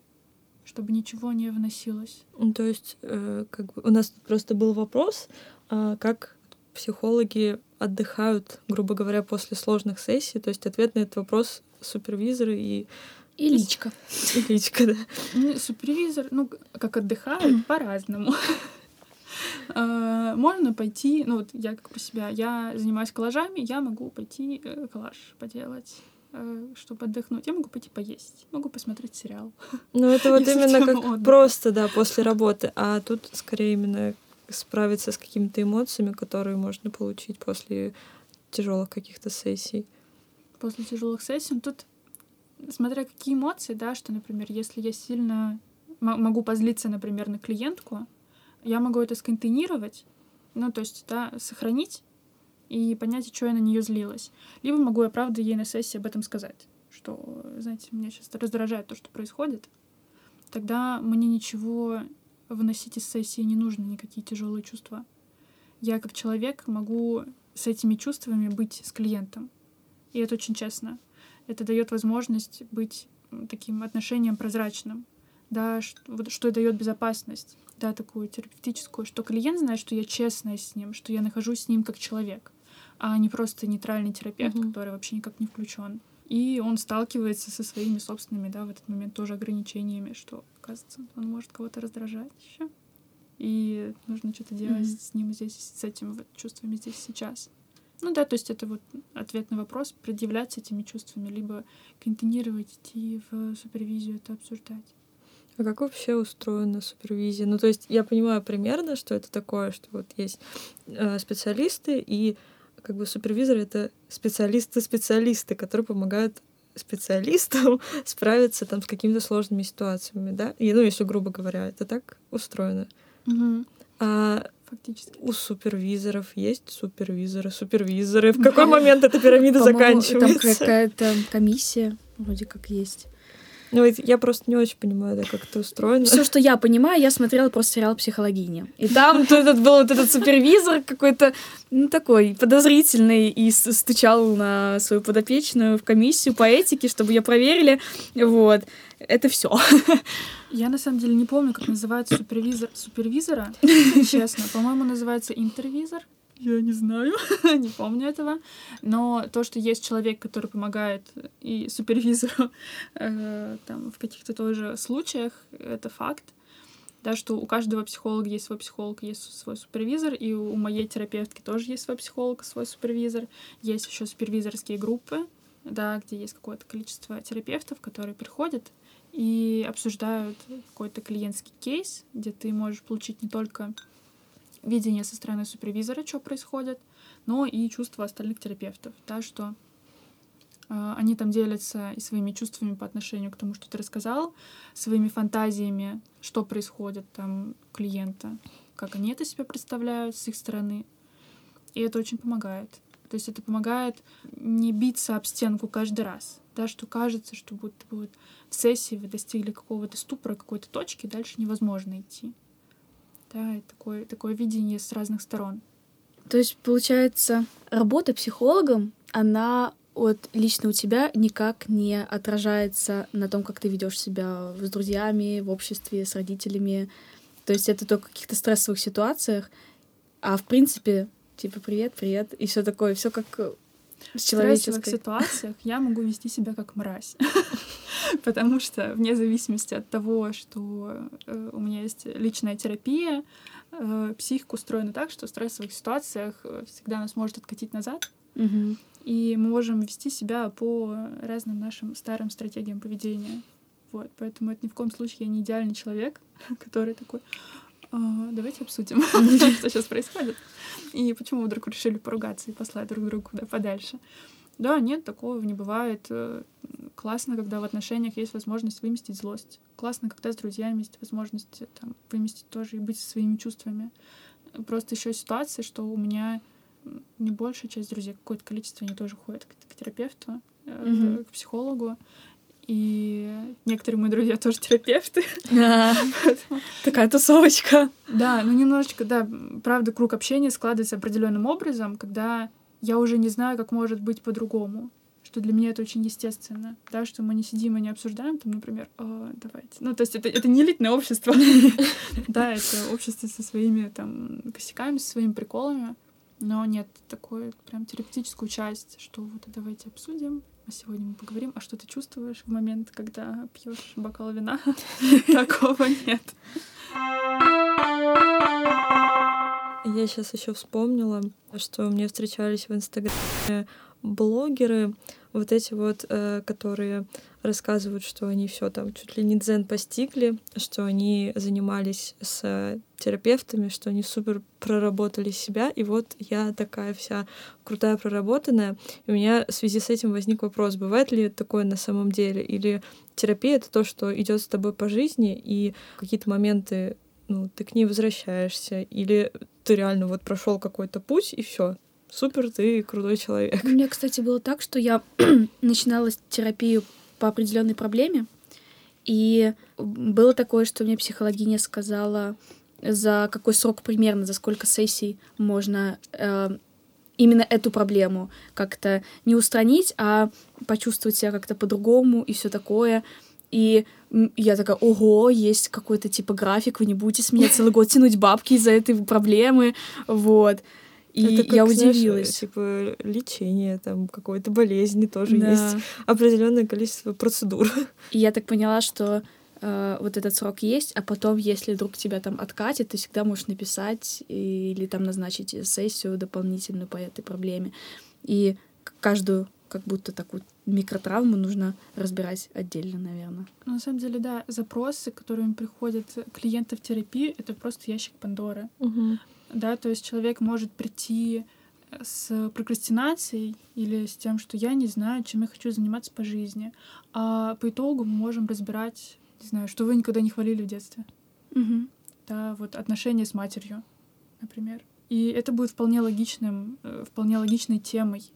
чтобы ничего не вносилось. Ну, то есть, э, как бы у нас просто был вопрос, э, как психологи отдыхают, грубо говоря, после сложных сессий. То есть ответ на этот вопрос супервизоры и и личка. И личка, да. Ну, супервизор, ну, как отдыхает, по-разному. А, можно пойти, ну вот я как про себя, я занимаюсь коллажами, я могу пойти э, коллаж поделать э, чтобы отдохнуть. Я могу пойти поесть, могу посмотреть сериал. Ну, это вот именно как отдых. просто, да, после работы. А тут скорее именно справиться с какими-то эмоциями, которые можно получить после тяжелых каких-то сессий. После тяжелых сессий. Ну, тут смотря какие эмоции, да, что, например, если я сильно могу позлиться, например, на клиентку, я могу это сконтейнировать, ну, то есть, да, сохранить и понять, что я на нее злилась. Либо могу я, правда, ей на сессии об этом сказать, что, знаете, меня сейчас раздражает то, что происходит. Тогда мне ничего выносить из сессии не нужно, никакие тяжелые чувства. Я как человек могу с этими чувствами быть с клиентом. И это очень честно это дает возможность быть таким отношением прозрачным, да, что, вот, что дает безопасность, да, такую терапевтическую, что клиент знает, что я честная с ним, что я нахожусь с ним как человек, а не просто нейтральный терапевт, mm-hmm. который вообще никак не включен. И он сталкивается со своими собственными, да, в этот момент тоже ограничениями, что, кажется, он может кого-то раздражать еще. И нужно что-то делать mm-hmm. с ним здесь, с этими вот чувствами здесь сейчас. Ну да, то есть это вот ответ на вопрос, предъявлять этими чувствами, либо контейнировать, идти в супервизию, это обсуждать. А как вообще устроена супервизия? Ну, то есть я понимаю примерно, что это такое, что вот есть э, специалисты, и как бы супервизоры — это специалисты-специалисты, которые помогают специалистам справиться там с какими-то сложными ситуациями, да? И, ну, если грубо говоря, это так устроено. Угу. А фактически. У супервизоров есть супервизоры, супервизоры. В какой момент эта пирамида заканчивается? Там какая-то комиссия вроде как есть. Ну, я просто не очень понимаю, да, как это устроено. Все, что я понимаю, я смотрела просто сериал «Психологиня». И там этот был вот этот супервизор какой-то, ну, такой подозрительный, и стучал на свою подопечную в комиссию по этике, чтобы ее проверили. Вот. Это все. Я на самом деле не помню, как называется супервизор супервизора. Честно, по-моему, называется интервизор. Я не знаю, не помню этого. Но то, что есть человек, который помогает и супервизору э, там, в каких-то тоже случаях, это факт. Да, что у каждого психолога есть свой психолог, есть свой супервизор, и у моей терапевтки тоже есть свой психолог, свой супервизор. Есть еще супервизорские группы, да, где есть какое-то количество терапевтов, которые приходят и обсуждают какой-то клиентский кейс, где ты можешь получить не только видение со стороны супервизора, что происходит, но и чувства остальных терапевтов, да, что э, они там делятся и своими чувствами по отношению к тому, что ты рассказал, своими фантазиями, что происходит там у клиента, как они это себе представляют с их стороны. И это очень помогает. То есть это помогает не биться об стенку каждый раз, да, что кажется, что будто бы вот в сессии вы достигли какого-то ступора, какой-то точки, дальше невозможно идти да, и такое, такое видение с разных сторон. То есть, получается, работа психологом, она вот лично у тебя никак не отражается на том, как ты ведешь себя с друзьями, в обществе, с родителями. То есть это только в каких-то стрессовых ситуациях, а в принципе, типа, привет, привет, и все такое, все как в стрессовых ситуациях я могу вести себя как мразь. Потому что вне зависимости от того, что э, у меня есть личная терапия, э, психика устроена так, что в стрессовых ситуациях э, всегда нас может откатить назад. И мы можем вести себя по разным нашим старым стратегиям поведения. Вот, поэтому это ни в коем случае я не идеальный человек, который такой, давайте обсудим, что сейчас происходит, и почему вдруг решили поругаться и послать друг другу куда подальше. Да, нет, такого не бывает. Э, классно, когда в отношениях есть возможность выместить злость. Классно, когда с друзьями есть возможность э, там, выместить тоже и быть со своими чувствами. Просто еще ситуация, что у меня не большая часть друзей, какое-то количество, они тоже ходят к, к терапевту, mm-hmm. к психологу. И некоторые мои друзья тоже терапевты. Такая тусовочка. Да, ну немножечко, да, правда, круг общения складывается определенным образом, когда я уже не знаю, как может быть по-другому. Что для меня это очень естественно, да, что мы не сидим и не обсуждаем, там, например, О, давайте. Ну, то есть это, это не элитное общество. Да, это общество со своими там косяками, со своими приколами. Но нет такой прям терапевтическую часть, что вот давайте обсудим, а сегодня мы поговорим, а что ты чувствуешь в момент, когда пьешь бокал вина? Такого нет. Я сейчас еще вспомнила, что мне встречались в Инстаграме блогеры, вот эти вот, э, которые рассказывают, что они все там чуть ли не дзен постигли, что они занимались с терапевтами, что они супер проработали себя, и вот я такая вся крутая проработанная. И у меня в связи с этим возник вопрос, бывает ли такое на самом деле, или терапия — это то, что идет с тобой по жизни, и какие-то моменты ну, ты к ней возвращаешься, или ты реально вот прошел какой-то путь, и все, супер, ты крутой человек. У меня, кстати, было так, что я начинала терапию по определенной проблеме, и было такое, что мне психологиня сказала, за какой срок примерно, за сколько сессий можно э, именно эту проблему как-то не устранить, а почувствовать себя как-то по-другому и все такое. И я такая, ого, есть какой-то типа график, вы не будете с меня целый год тянуть бабки из-за этой проблемы, вот. И это как, я удивилась. Знаешь, типа лечение, там какой-то болезни тоже да. есть определенное количество процедур. И я так поняла, что э, вот этот срок есть, а потом, если вдруг тебя там откатит, ты всегда можешь написать или там назначить сессию дополнительную по этой проблеме. И каждую как будто такую микротравму нужно разбирать отдельно, наверное. Ну, на самом деле, да, запросы, которыми приходят клиенты в терапию, это просто ящик Пандоры. Угу. Да, то есть человек может прийти с прокрастинацией или с тем, что я не знаю, чем я хочу заниматься по жизни. А по итогу мы можем разбирать, не знаю, что вы никогда не хвалили в детстве. Угу. Да, вот отношения с матерью. например. И это будет вполне логичным, э, вполне логичной темой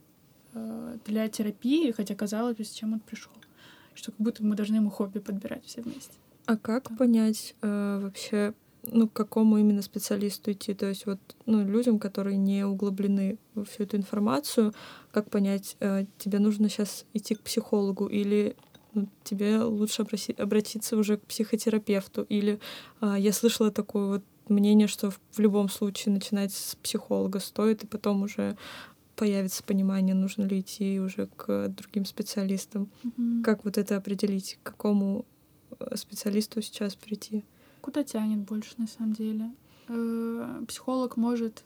э, для терапии, хотя казалось бы, с чем он пришел. Что как будто мы должны ему хобби подбирать все вместе. А как понять э, вообще, ну, к какому именно специалисту идти? То есть вот ну, людям, которые не углублены во всю эту информацию, как понять, э, тебе нужно сейчас идти к психологу или ну, тебе лучше обрати- обратиться уже к психотерапевту? Или э, я слышала такое вот мнение, что в, любом случае начинать с психолога стоит, и потом уже появится понимание, нужно ли идти уже к другим специалистам. Мгм. Как вот это определить, к какому э, специалисту сейчас прийти? Куда тянет больше, на самом деле? Э, Психолог может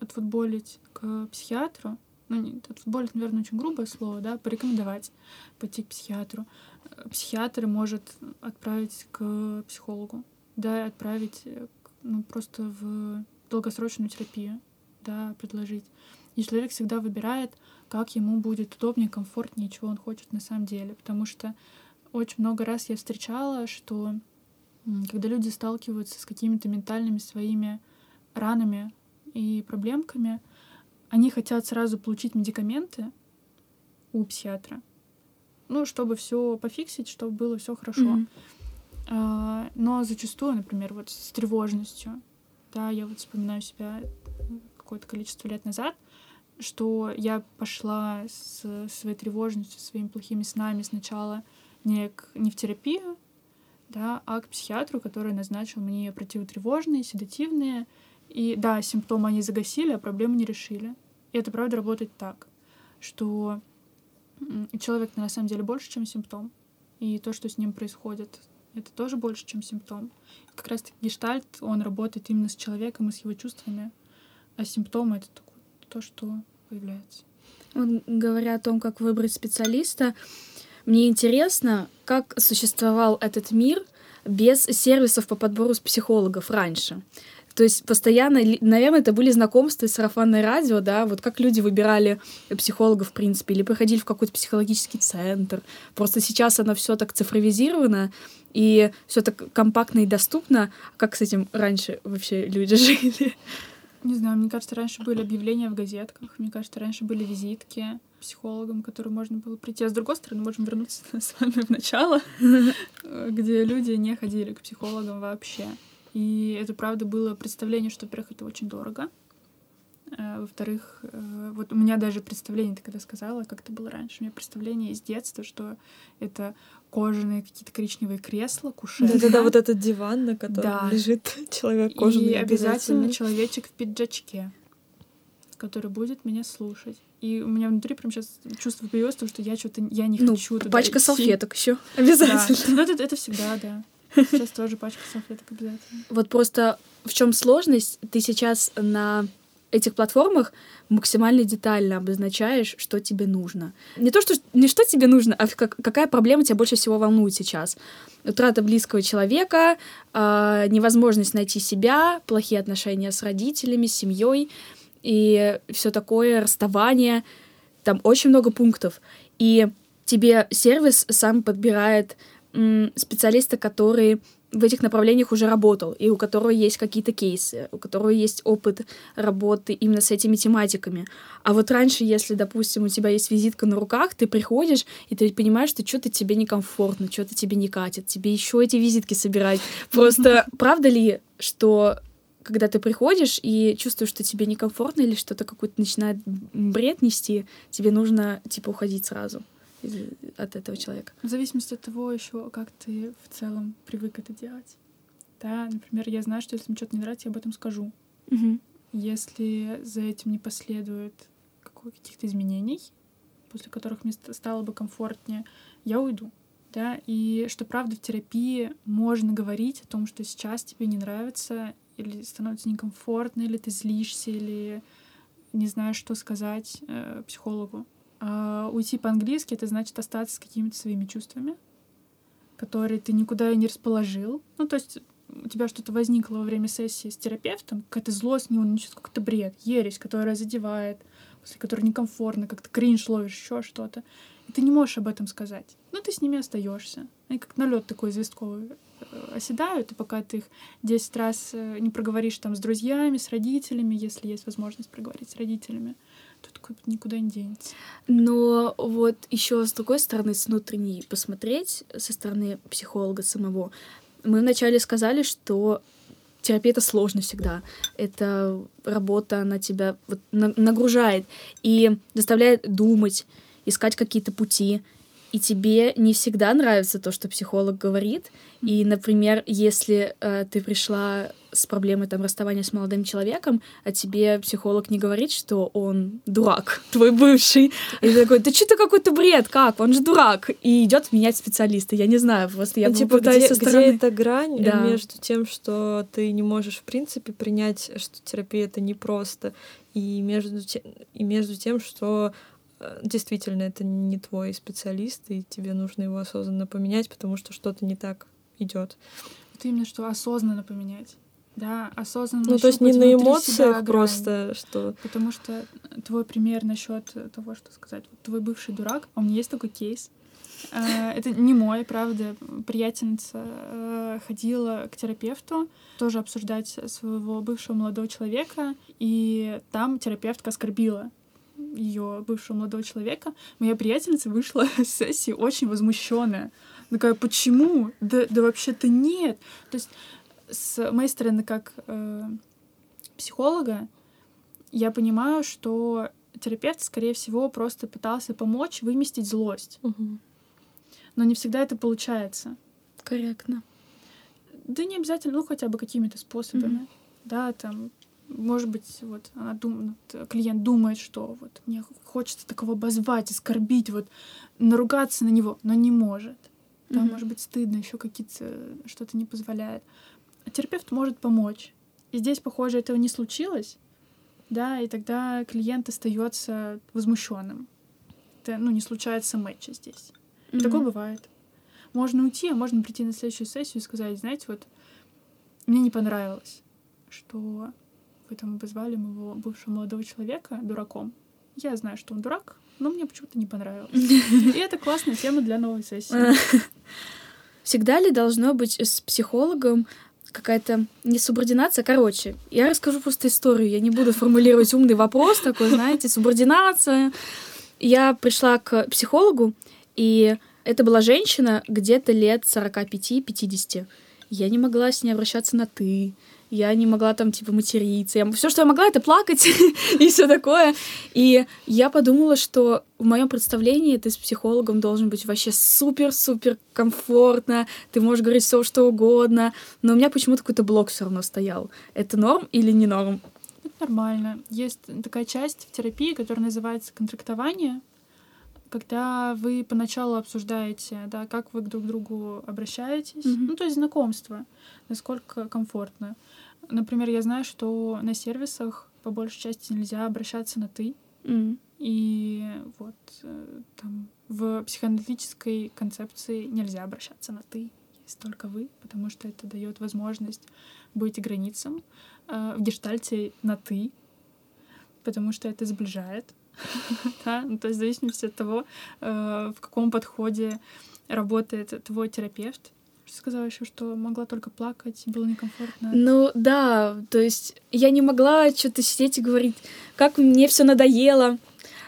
отфутболить к психиатру. Ну, нет, отфутболить, наверное, очень грубое слово, да, порекомендовать пойти к психиатру. Э, Психиатр может отправить к психологу, да, отправить э, ну, просто в долгосрочную терапию, да, предложить. И человек всегда выбирает, как ему будет удобнее, комфортнее, чего он хочет на самом деле. Потому что очень много раз я встречала, что когда люди сталкиваются с какими-то ментальными своими ранами и проблемками, они хотят сразу получить медикаменты у психиатра, ну, чтобы все пофиксить, чтобы было все хорошо. Мгм. А, Но зачастую, например, вот с тревожностью, да, я вот вспоминаю себя какое-то количество лет назад, что я пошла с своей тревожностью, своими плохими снами сначала не, к, не в терапию, да, а к психиатру, который назначил мне противотревожные, седативные. И да, симптомы они загасили, а проблемы не решили. И это правда работает так, что человек на самом деле больше, чем симптом. И то, что с ним происходит, это тоже больше, чем симптом. Как раз таки гештальт, он работает именно с человеком и с его чувствами, а симптомы — это то, что появляется. Вот, говоря о том, как выбрать специалиста, мне интересно, как существовал этот мир без сервисов по подбору с психологов раньше. То есть постоянно, наверное, это были знакомства и сарафанное радио, да, вот как люди выбирали психолога, в принципе, или приходили в какой-то психологический центр. Просто сейчас оно все так цифровизировано, и все так компактно и доступно. Как с этим раньше вообще люди жили? Не знаю, мне кажется, раньше были объявления в газетках, мне кажется, раньше были визитки психологам, к которым можно было прийти. А с другой стороны, можем вернуться с вами в начало, э, где люди не ходили к психологам вообще. И это, правда, было представление, что, во-первых, это очень дорого. А, Во-вторых, э, вот у меня даже представление, ты когда сказала, как это было раньше, у меня представление из детства, что это кожаные какие-то коричневые кресла, кушетка. Да-да-да, вот этот диван, на котором Да. лежит человек кожаный. И обязательно человечек в пиджачке, который будет меня слушать. И у меня внутри прям сейчас чувство появилось, потому что я что-то я не Ну, хочу туда пачка идти. салфеток еще Да. обязательно. Ну, это, это всегда, да. Сейчас тоже пачка салфеток обязательно. Вот просто в чем сложность? Ты сейчас на этих платформах максимально детально обозначаешь, что тебе нужно. Не то, что не что тебе нужно, а как- какая проблема тебя больше всего волнует сейчас. Утрата близкого человека, а, невозможность найти себя, плохие отношения с родителями, с семьей и все такое, расставание. Там очень много пунктов. И тебе сервис сам подбирает специалиста, который в этих направлениях уже работал, и у которого есть какие-то кейсы, у которого есть опыт работы именно с этими тематиками. А вот раньше, если, допустим, у тебя есть визитка на руках, ты приходишь, и ты понимаешь, что что-то тебе некомфортно, что-то тебе не катит, тебе еще эти визитки собирать. Просто правда ли, что когда ты приходишь и чувствуешь, что тебе некомфортно или что-то какой-то начинает бред нести, тебе нужно, типа, уходить сразу от этого человека. В зависимости от того еще, как ты в целом привык это делать. Да, например, я знаю, что если мне что-то не нравится, я об этом скажу. Если за этим не последует каких-то изменений, после которых мне ст- стало бы комфортнее, я уйду. Да, и что правда в терапии можно говорить о том, что сейчас тебе не нравится, или становится некомфортно, или ты злишься, или не знаешь, что сказать э, психологу. А уйти по-английски это значит остаться с какими-то своими чувствами, которые ты никуда и не расположил. Ну, то есть у тебя что-то возникло во время сессии с терапевтом, какая-то злость, не он, какой-то бред, ересь, которая задевает, после которой некомфортно, как-то кринж ловишь, еще что-то. И ты не можешь об этом сказать. Ну, ты с ними остаешься. Они как налет такой известковый э, оседают, и пока ты их 10 раз э, не проговоришь там с друзьями, с родителями, если есть возможность проговорить с родителями, то такой никуда не денется. Но вот еще с другой стороны, с внутренней посмотреть, со стороны психолога самого, мы вначале сказали, что терапия это сложно всегда. Это работа, она тебя вот нагружает и заставляет думать, искать какие-то пути. И тебе не всегда нравится то, что психолог говорит. И, например, если э, ты пришла с проблемой там расставания с молодым человеком, а тебе психолог не говорит, что он дурак, твой бывший. И ты такой, да что ты какой-то бред, как? Он же дурак. И идет менять специалиста. Я не знаю, просто я ну, типа, где, со стороны... где эта грань да. между тем, что ты не можешь, в принципе, принять, что терапия — это непросто, и между, тем, и между тем, что действительно это не твой специалист, и тебе нужно его осознанно поменять, потому что что-то не так идет. Вот именно что осознанно поменять. Да, осознанно. Ну, то есть не на эмоциях просто, что. Потому что твой пример насчет того, что сказать, твой бывший дурак, а у меня есть такой кейс. Э, это не мой, правда. Приятельница э, ходила к терапевту тоже обсуждать своего бывшего молодого человека, и там терапевтка оскорбила ее бывшего молодого человека. Моя приятельница вышла с сессии очень возмущенная. Такая, почему? Да, да вообще-то нет. То есть с моей стороны, как э, психолога, я понимаю, что терапевт, скорее всего, просто пытался помочь выместить злость. Угу. Но не всегда это получается. Корректно. Да не обязательно, ну хотя бы какими-то способами. Угу. Да, там, может быть, вот она думает, клиент думает, что вот мне хочется такого обозвать, оскорбить, вот наругаться на него, но не может. Да, угу. может быть, стыдно, еще какие-то что-то не позволяет терапевт может помочь. И здесь, похоже, этого не случилось, да, и тогда клиент остается возмущенным. Это, ну, не случается матча здесь. Mm-hmm. Такое бывает. Можно уйти, а можно прийти на следующую сессию и сказать, знаете, вот мне не понравилось, что вы там обозвали моего бывшего молодого человека дураком. Я знаю, что он дурак, но мне почему-то не понравилось. И это классная тема для новой сессии. Всегда ли должно быть с психологом какая-то несубординация. Короче, я расскажу просто историю. Я не буду формулировать умный вопрос такой, знаете, субординация. Я пришла к психологу, и это была женщина где-то лет 45-50. Я не могла с ней обращаться на «ты» я не могла там, типа, материться. Я... Все, что я могла, это плакать и все такое. И я подумала, что в моем представлении ты с психологом должен быть вообще супер-супер комфортно, ты можешь говорить все, что угодно, но у меня почему-то какой-то блок все равно стоял. Это норм или не норм? Это нормально. Есть такая часть в терапии, которая называется контрактование, когда вы поначалу обсуждаете, да, как вы друг к другу обращаетесь, mm-hmm. ну, то есть знакомство, насколько комфортно. Например, я знаю, что на сервисах по большей части нельзя обращаться на ты. Mm. И вот э, там в психоаналитической концепции нельзя обращаться на ты, есть только вы, потому что это дает возможность быть границам. Э, в гештальте на ты, потому что это сближает. да? ну, то есть в зависимости от того, э, в каком подходе работает твой терапевт, сказала еще, что могла только плакать, было некомфортно. Ну да, то есть я не могла что-то сидеть и говорить, как мне все надоело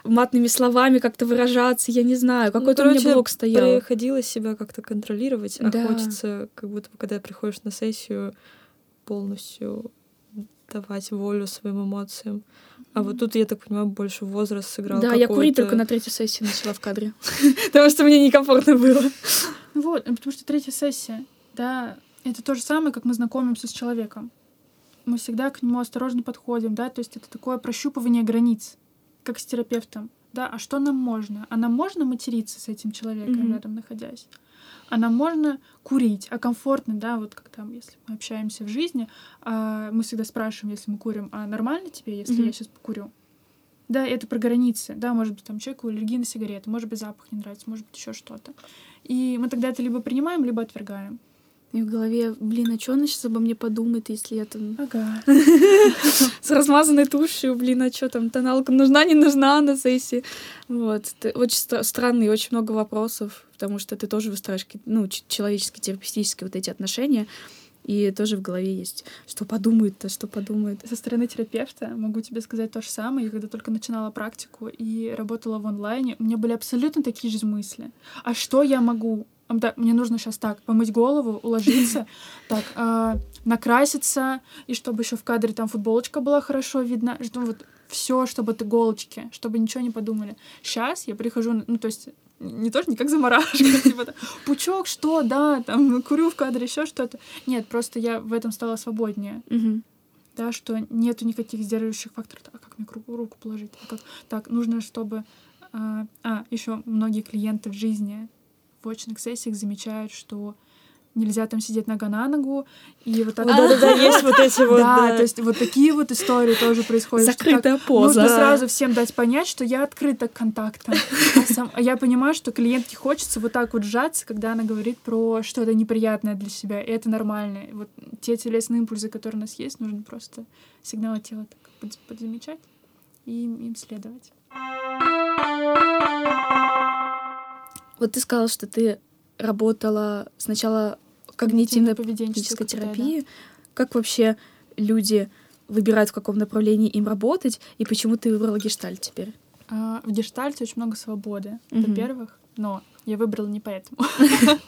матными словами как-то выражаться, я не знаю, какой-то ну, короче, у меня блок стоял. приходилось себя как-то контролировать, а да. хочется, как будто бы, когда приходишь на сессию, полностью давать волю своим эмоциям. А вот тут, я так понимаю, больше возраст сыграл. Да, я курить только на третьей сессии начала в кадре. Потому что мне некомфортно было. Вот, потому что третья сессия, да, это то же самое, как мы знакомимся с человеком. Мы всегда к нему осторожно подходим, да, то есть это такое прощупывание границ, как с терапевтом. Да, а что нам можно? А нам можно материться с этим человеком mm-hmm. рядом находясь? А нам можно курить, а комфортно, да, вот как там, если мы общаемся в жизни, а мы всегда спрашиваем, если мы курим, а нормально тебе, если mm-hmm. я сейчас покурю? Да, это про границы, да, может быть, там человеку аллергия на сигареты, может быть, запах не нравится, может быть, еще что-то. И мы тогда это либо принимаем, либо отвергаем. И в голове, блин, а что она сейчас обо мне подумает, если я там Ага. с размазанной тушью, блин, а что там, тоналка нужна, не нужна на сессии? Вот. Очень стра- странно и очень много вопросов, потому что ты тоже выстраиваешь ну, человеческие, терапевтические вот эти отношения, и тоже в голове есть, что подумает-то, что подумает. Со стороны терапевта могу тебе сказать то же самое. Я когда только начинала практику и работала в онлайне, у меня были абсолютно такие же мысли. А что я могу? Да, мне нужно сейчас так помыть голову, уложиться, так а, накраситься, и чтобы еще в кадре там футболочка была хорошо видна, что вот все, чтобы от иголочки, чтобы ничего не подумали. Сейчас я прихожу, ну то есть не тоже не как заморашка, типа там, пучок, что, да, там курю в кадре, еще что-то. Нет, просто я в этом стала свободнее да, что нету никаких сдерживающих факторов. А как мне руку положить? А как? Так, нужно, чтобы... А, а еще многие клиенты в жизни в очных сессиях замечают, что нельзя там сидеть нога на ногу, и вот так... Да-да-да, есть вот эти вот... Да, то есть вот такие вот истории тоже происходят. Закрытая поза. Нужно сразу всем дать понять, что я открыта к контактам. А, а я понимаю, что клиентке хочется вот так вот сжаться, когда она говорит про что-то неприятное для себя, и это нормально. Вот те телесные импульсы, которые у нас есть, нужно просто сигналы тела так под- подзамечать и им следовать. Вот ты сказала, что ты работала сначала Когнитивно-поведенческой терапии. Как вообще люди выбирают, в каком направлении им работать, и почему ты выбрала гештальт теперь? А, В гештальте очень много свободы, Мгм. во-первых, но я выбрала не поэтому.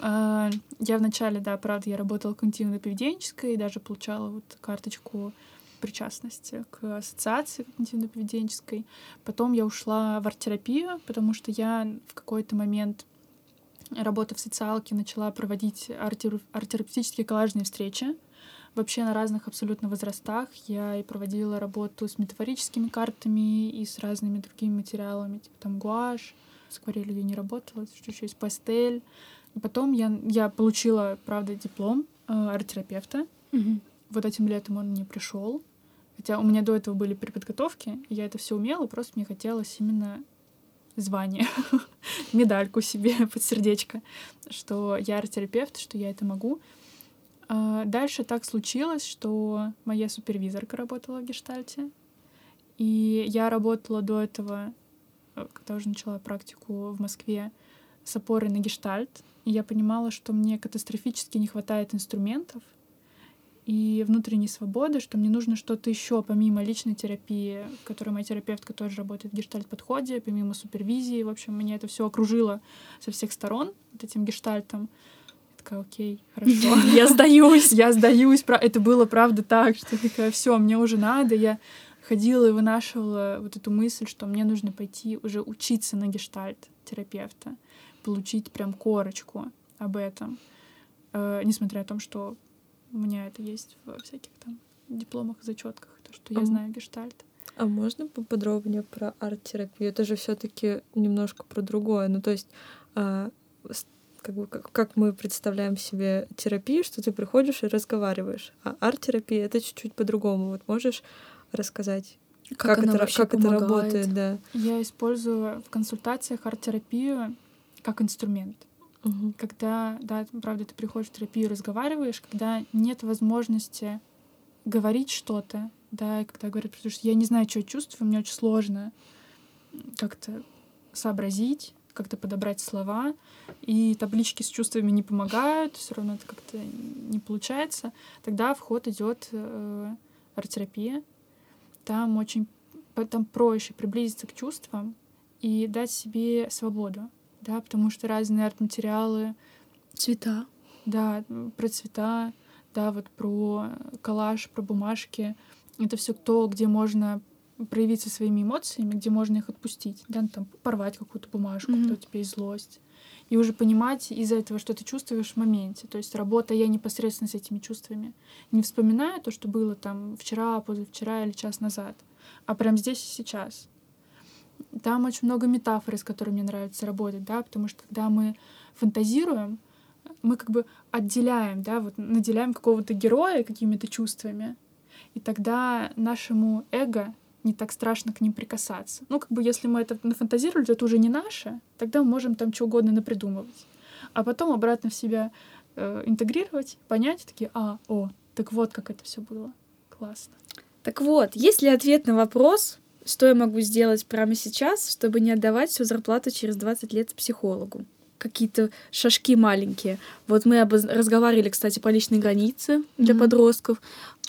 А, Я вначале, да, правда, я работала когнитивно-поведенческой и даже получала вот карточку причастности к ассоциации когнитивно-поведенческой. Потом я ушла в арт-терапию, потому что я в какой-то момент работа в социалке начала проводить арт- арт-терапевтические коллажные встречи вообще на разных абсолютно возрастах. Я и проводила работу с метафорическими картами и с разными другими материалами, типа там гуашь, с акварелью я не работала, еще есть пастель. И потом я, я получила, правда, диплом э, арт-терапевта. Вот этим летом он мне пришел. Хотя у меня до этого были преподготовки, и я это все умела, просто мне хотелось именно звание, медальку себе под сердечко, что я арт-терапевт, что я это могу. А Дальше так случилось, что моя супервизорка работала в гештальте, и я работала до этого, э, когда уже начала практику в Москве, с опорой на гештальт, и я понимала, что мне катастрофически не хватает инструментов и внутренней свободы, что мне нужно что-то еще помимо личной терапии, в которой моя терапевтка тоже работает в гештальт-подходе, помимо супервизии. В общем, меня это все окружило со всех сторон вот этим гештальтом. Я такая, окей, хорошо. Я сдаюсь. Я сдаюсь. Это было правда так, что я такая, все, мне уже надо. Я ходила и вынашивала вот эту мысль, что мне нужно пойти уже учиться на гештальт терапевта, получить прям корочку об этом, Э, несмотря на то, что у меня это есть во всяких там дипломах, зачетках, то, что я знаю гештальт. А можно поподробнее про арт-терапию? Это же все таки немножко про другое. Ну, то есть, а, как, бы, как, как мы представляем себе терапию, что ты приходишь и разговариваешь. А арт-терапия — это чуть-чуть по-другому. Вот можешь рассказать, как, она это, вообще как это работает? Да. Я использую в консультациях арт-терапию как инструмент. Мгм. когда, да, правда, ты приходишь в терапию, разговариваешь, когда нет возможности говорить что-то, да, и когда говорят, потому что я не знаю, что я чувствую, мне очень сложно как-то сообразить, как-то подобрать слова, и таблички с чувствами не помогают, все равно это как-то не получается, тогда в ход идет э, арт-терапия. Там очень там проще приблизиться к чувствам и дать себе свободу, да, потому что разные арт-материалы, Цвета. да, про цвета, да, вот про коллаж, про бумажки. Это все то, где можно проявиться своими эмоциями, где можно их отпустить, да, ну, там порвать какую-то бумажку, Мгм. когда у тебя есть злость. И уже понимать из-за этого, что ты чувствуешь в моменте. То есть работая я непосредственно с этими чувствами. Не вспоминая то, что было там вчера, позавчера или час назад, а прям здесь и сейчас. Там очень много метафор, с которыми мне нравится работать, да, потому что когда мы фантазируем, мы как бы отделяем, да, вот наделяем какого-то героя какими-то чувствами, и тогда нашему эго не так страшно к ним прикасаться. Ну, как бы если мы это нафантазировали, то это уже не наше, тогда мы можем там что угодно напридумывать. А потом обратно в себя э, интегрировать, понять, такие, а, о, так вот как это все было. Классно. Так вот, есть ли ответ на вопрос, что я могу сделать прямо сейчас, чтобы не отдавать всю зарплату через 20 лет психологу? Какие-то шажки маленькие. Вот мы обоз... разговаривали, кстати, по личной границе для Мгм. подростков.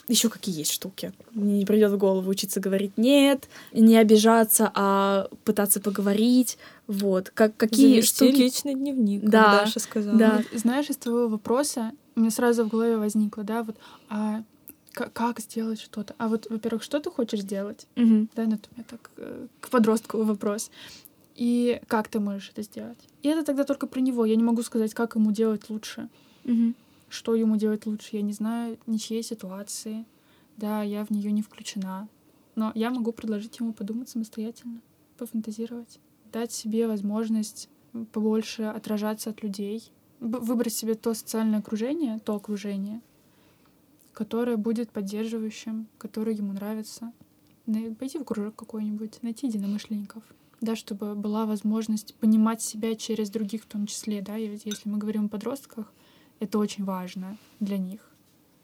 Еще какие есть штуки. Мне не придет в голову учиться говорить нет, не обижаться, а пытаться поговорить. Вот. Как, какие Завести штуки. личный дневник, Да, Даша сказала. да. Знаешь, из твоего вопроса у меня сразу в голове возникло, да, вот, а как сделать что-то? А вот, во-первых, что ты хочешь сделать? Мгм. Да, ну, это у меня так э, к подростку вопрос. И как ты можешь это сделать? И это тогда только про него. Я не могу сказать, как ему делать лучше. Мгм. Что ему делать лучше? Я не знаю ничьей ситуации. Да, я в нее не включена. Но я могу предложить ему подумать самостоятельно, пофантазировать, дать себе возможность побольше отражаться от людей, выбрать себе то социальное окружение, то окружение, которое будет поддерживающим, которое ему нравится. Пойти в кружок какой-нибудь, найти единомышленников. Да, чтобы была возможность понимать себя через других в том числе, да, если мы говорим о подростках, это очень важно для них.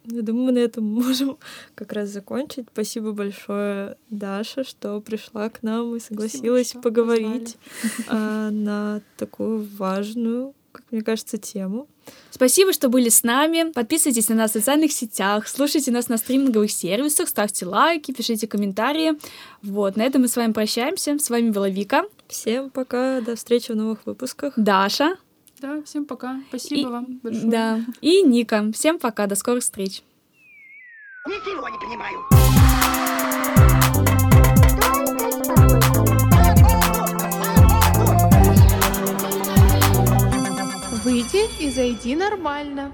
Я думаю, мы на этом можем как раз закончить. Спасибо большое, Даша, что пришла к нам и согласилась что поговорить а, на такую важную, как мне кажется, тему. Спасибо, что были с нами. Подписывайтесь на нас в социальных сетях, слушайте нас на стриминговых сервисах, ставьте лайки, пишите комментарии. Вот, на этом мы с вами прощаемся. С вами была Вика, Всем пока, до встречи в новых выпусках. Даша Да, всем пока. Спасибо И- вам большое. да, и Ника. Всем пока, до скорых встреч. Ничего не понимаю. Выйди и зайди нормально.